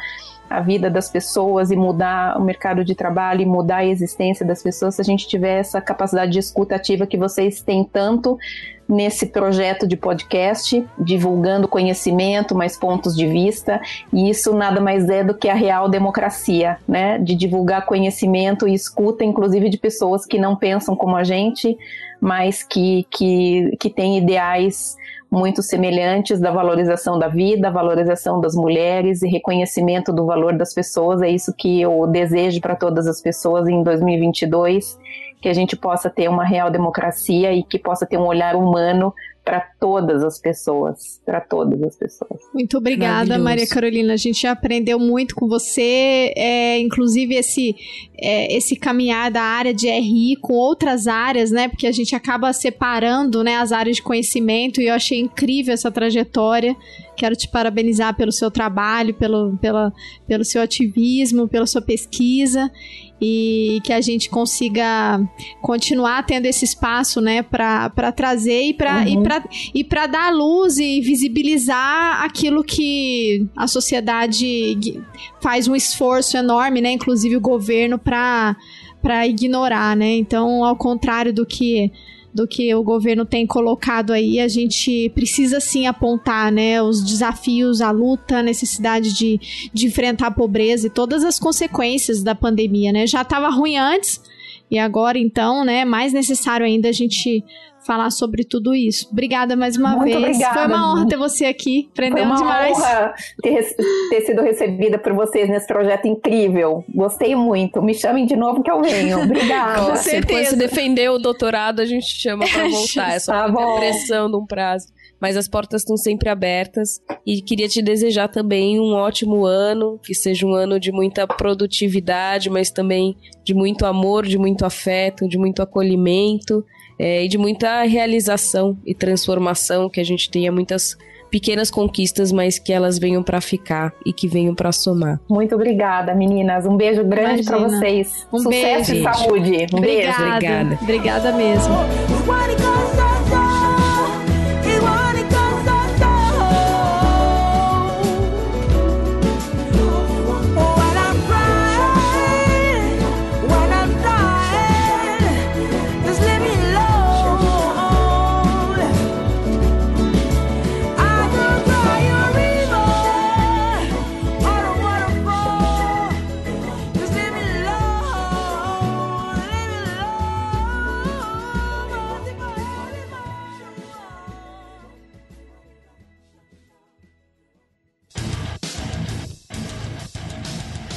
[SPEAKER 5] a vida das pessoas e mudar o mercado de trabalho e mudar a existência das pessoas se a gente tiver essa capacidade de escuta ativa que vocês têm tanto nesse projeto de podcast, divulgando conhecimento, mais pontos de vista, e isso nada mais é do que a real democracia, né? De divulgar conhecimento e escuta, inclusive de pessoas que não pensam como a gente, mas que, que, que têm ideais muito semelhantes da valorização da vida, valorização das mulheres e reconhecimento do valor das pessoas. É isso que eu desejo para todas as pessoas em 2022, que a gente possa ter uma real democracia e que possa ter um olhar humano para todas as pessoas, para todas as pessoas.
[SPEAKER 1] Muito obrigada. Maria Carolina. A gente já aprendeu muito com você, é, inclusive esse, é, esse caminhar da área de RI com outras áreas, né? Porque a gente acaba separando né, as áreas de conhecimento e eu achei incrível essa trajetória. Quero te parabenizar pelo seu trabalho, pelo, pela, pelo seu ativismo, pela sua pesquisa e que a gente consiga continuar tendo esse espaço, né, para trazer e para
[SPEAKER 5] Uhum.
[SPEAKER 1] e para dar luz e visibilizar aquilo que a sociedade faz um esforço enorme, né, inclusive o governo para para ignorar, né? Então, ao contrário do que do que o governo tem colocado aí, a gente precisa sim apontar, né, os desafios, a luta, a necessidade de, de enfrentar a pobreza e todas as consequências da pandemia, né? Já estava ruim antes e agora então, né, mais necessário ainda a gente falar sobre tudo isso. Obrigada mais uma
[SPEAKER 5] Muito
[SPEAKER 1] vez.
[SPEAKER 5] Obrigada.
[SPEAKER 1] Foi uma honra ter você aqui. Aprendemos demais.
[SPEAKER 5] Foi uma honra ter, ter, sido recebida por vocês nesse projeto incrível. Gostei muito. Me chamem de novo que eu venho. Obrigada.
[SPEAKER 4] Com certeza. Se defender o doutorado, a gente chama para voltar. É só tá pressão de um prazo. Mas as portas estão sempre abertas e queria te desejar também um ótimo ano, que seja um ano de muita produtividade, mas também de muito amor, de muito afeto, de muito acolhimento é, e de muita realização e transformação, que a gente tenha muitas pequenas conquistas, mas que elas venham para ficar e que venham para somar.
[SPEAKER 5] Muito obrigada, meninas. Um beijo grande para vocês.
[SPEAKER 1] Um
[SPEAKER 5] Sucesso
[SPEAKER 1] beijo.
[SPEAKER 5] e saúde. Um
[SPEAKER 1] obrigada.
[SPEAKER 5] beijo.
[SPEAKER 4] Obrigada.
[SPEAKER 1] Obrigada mesmo.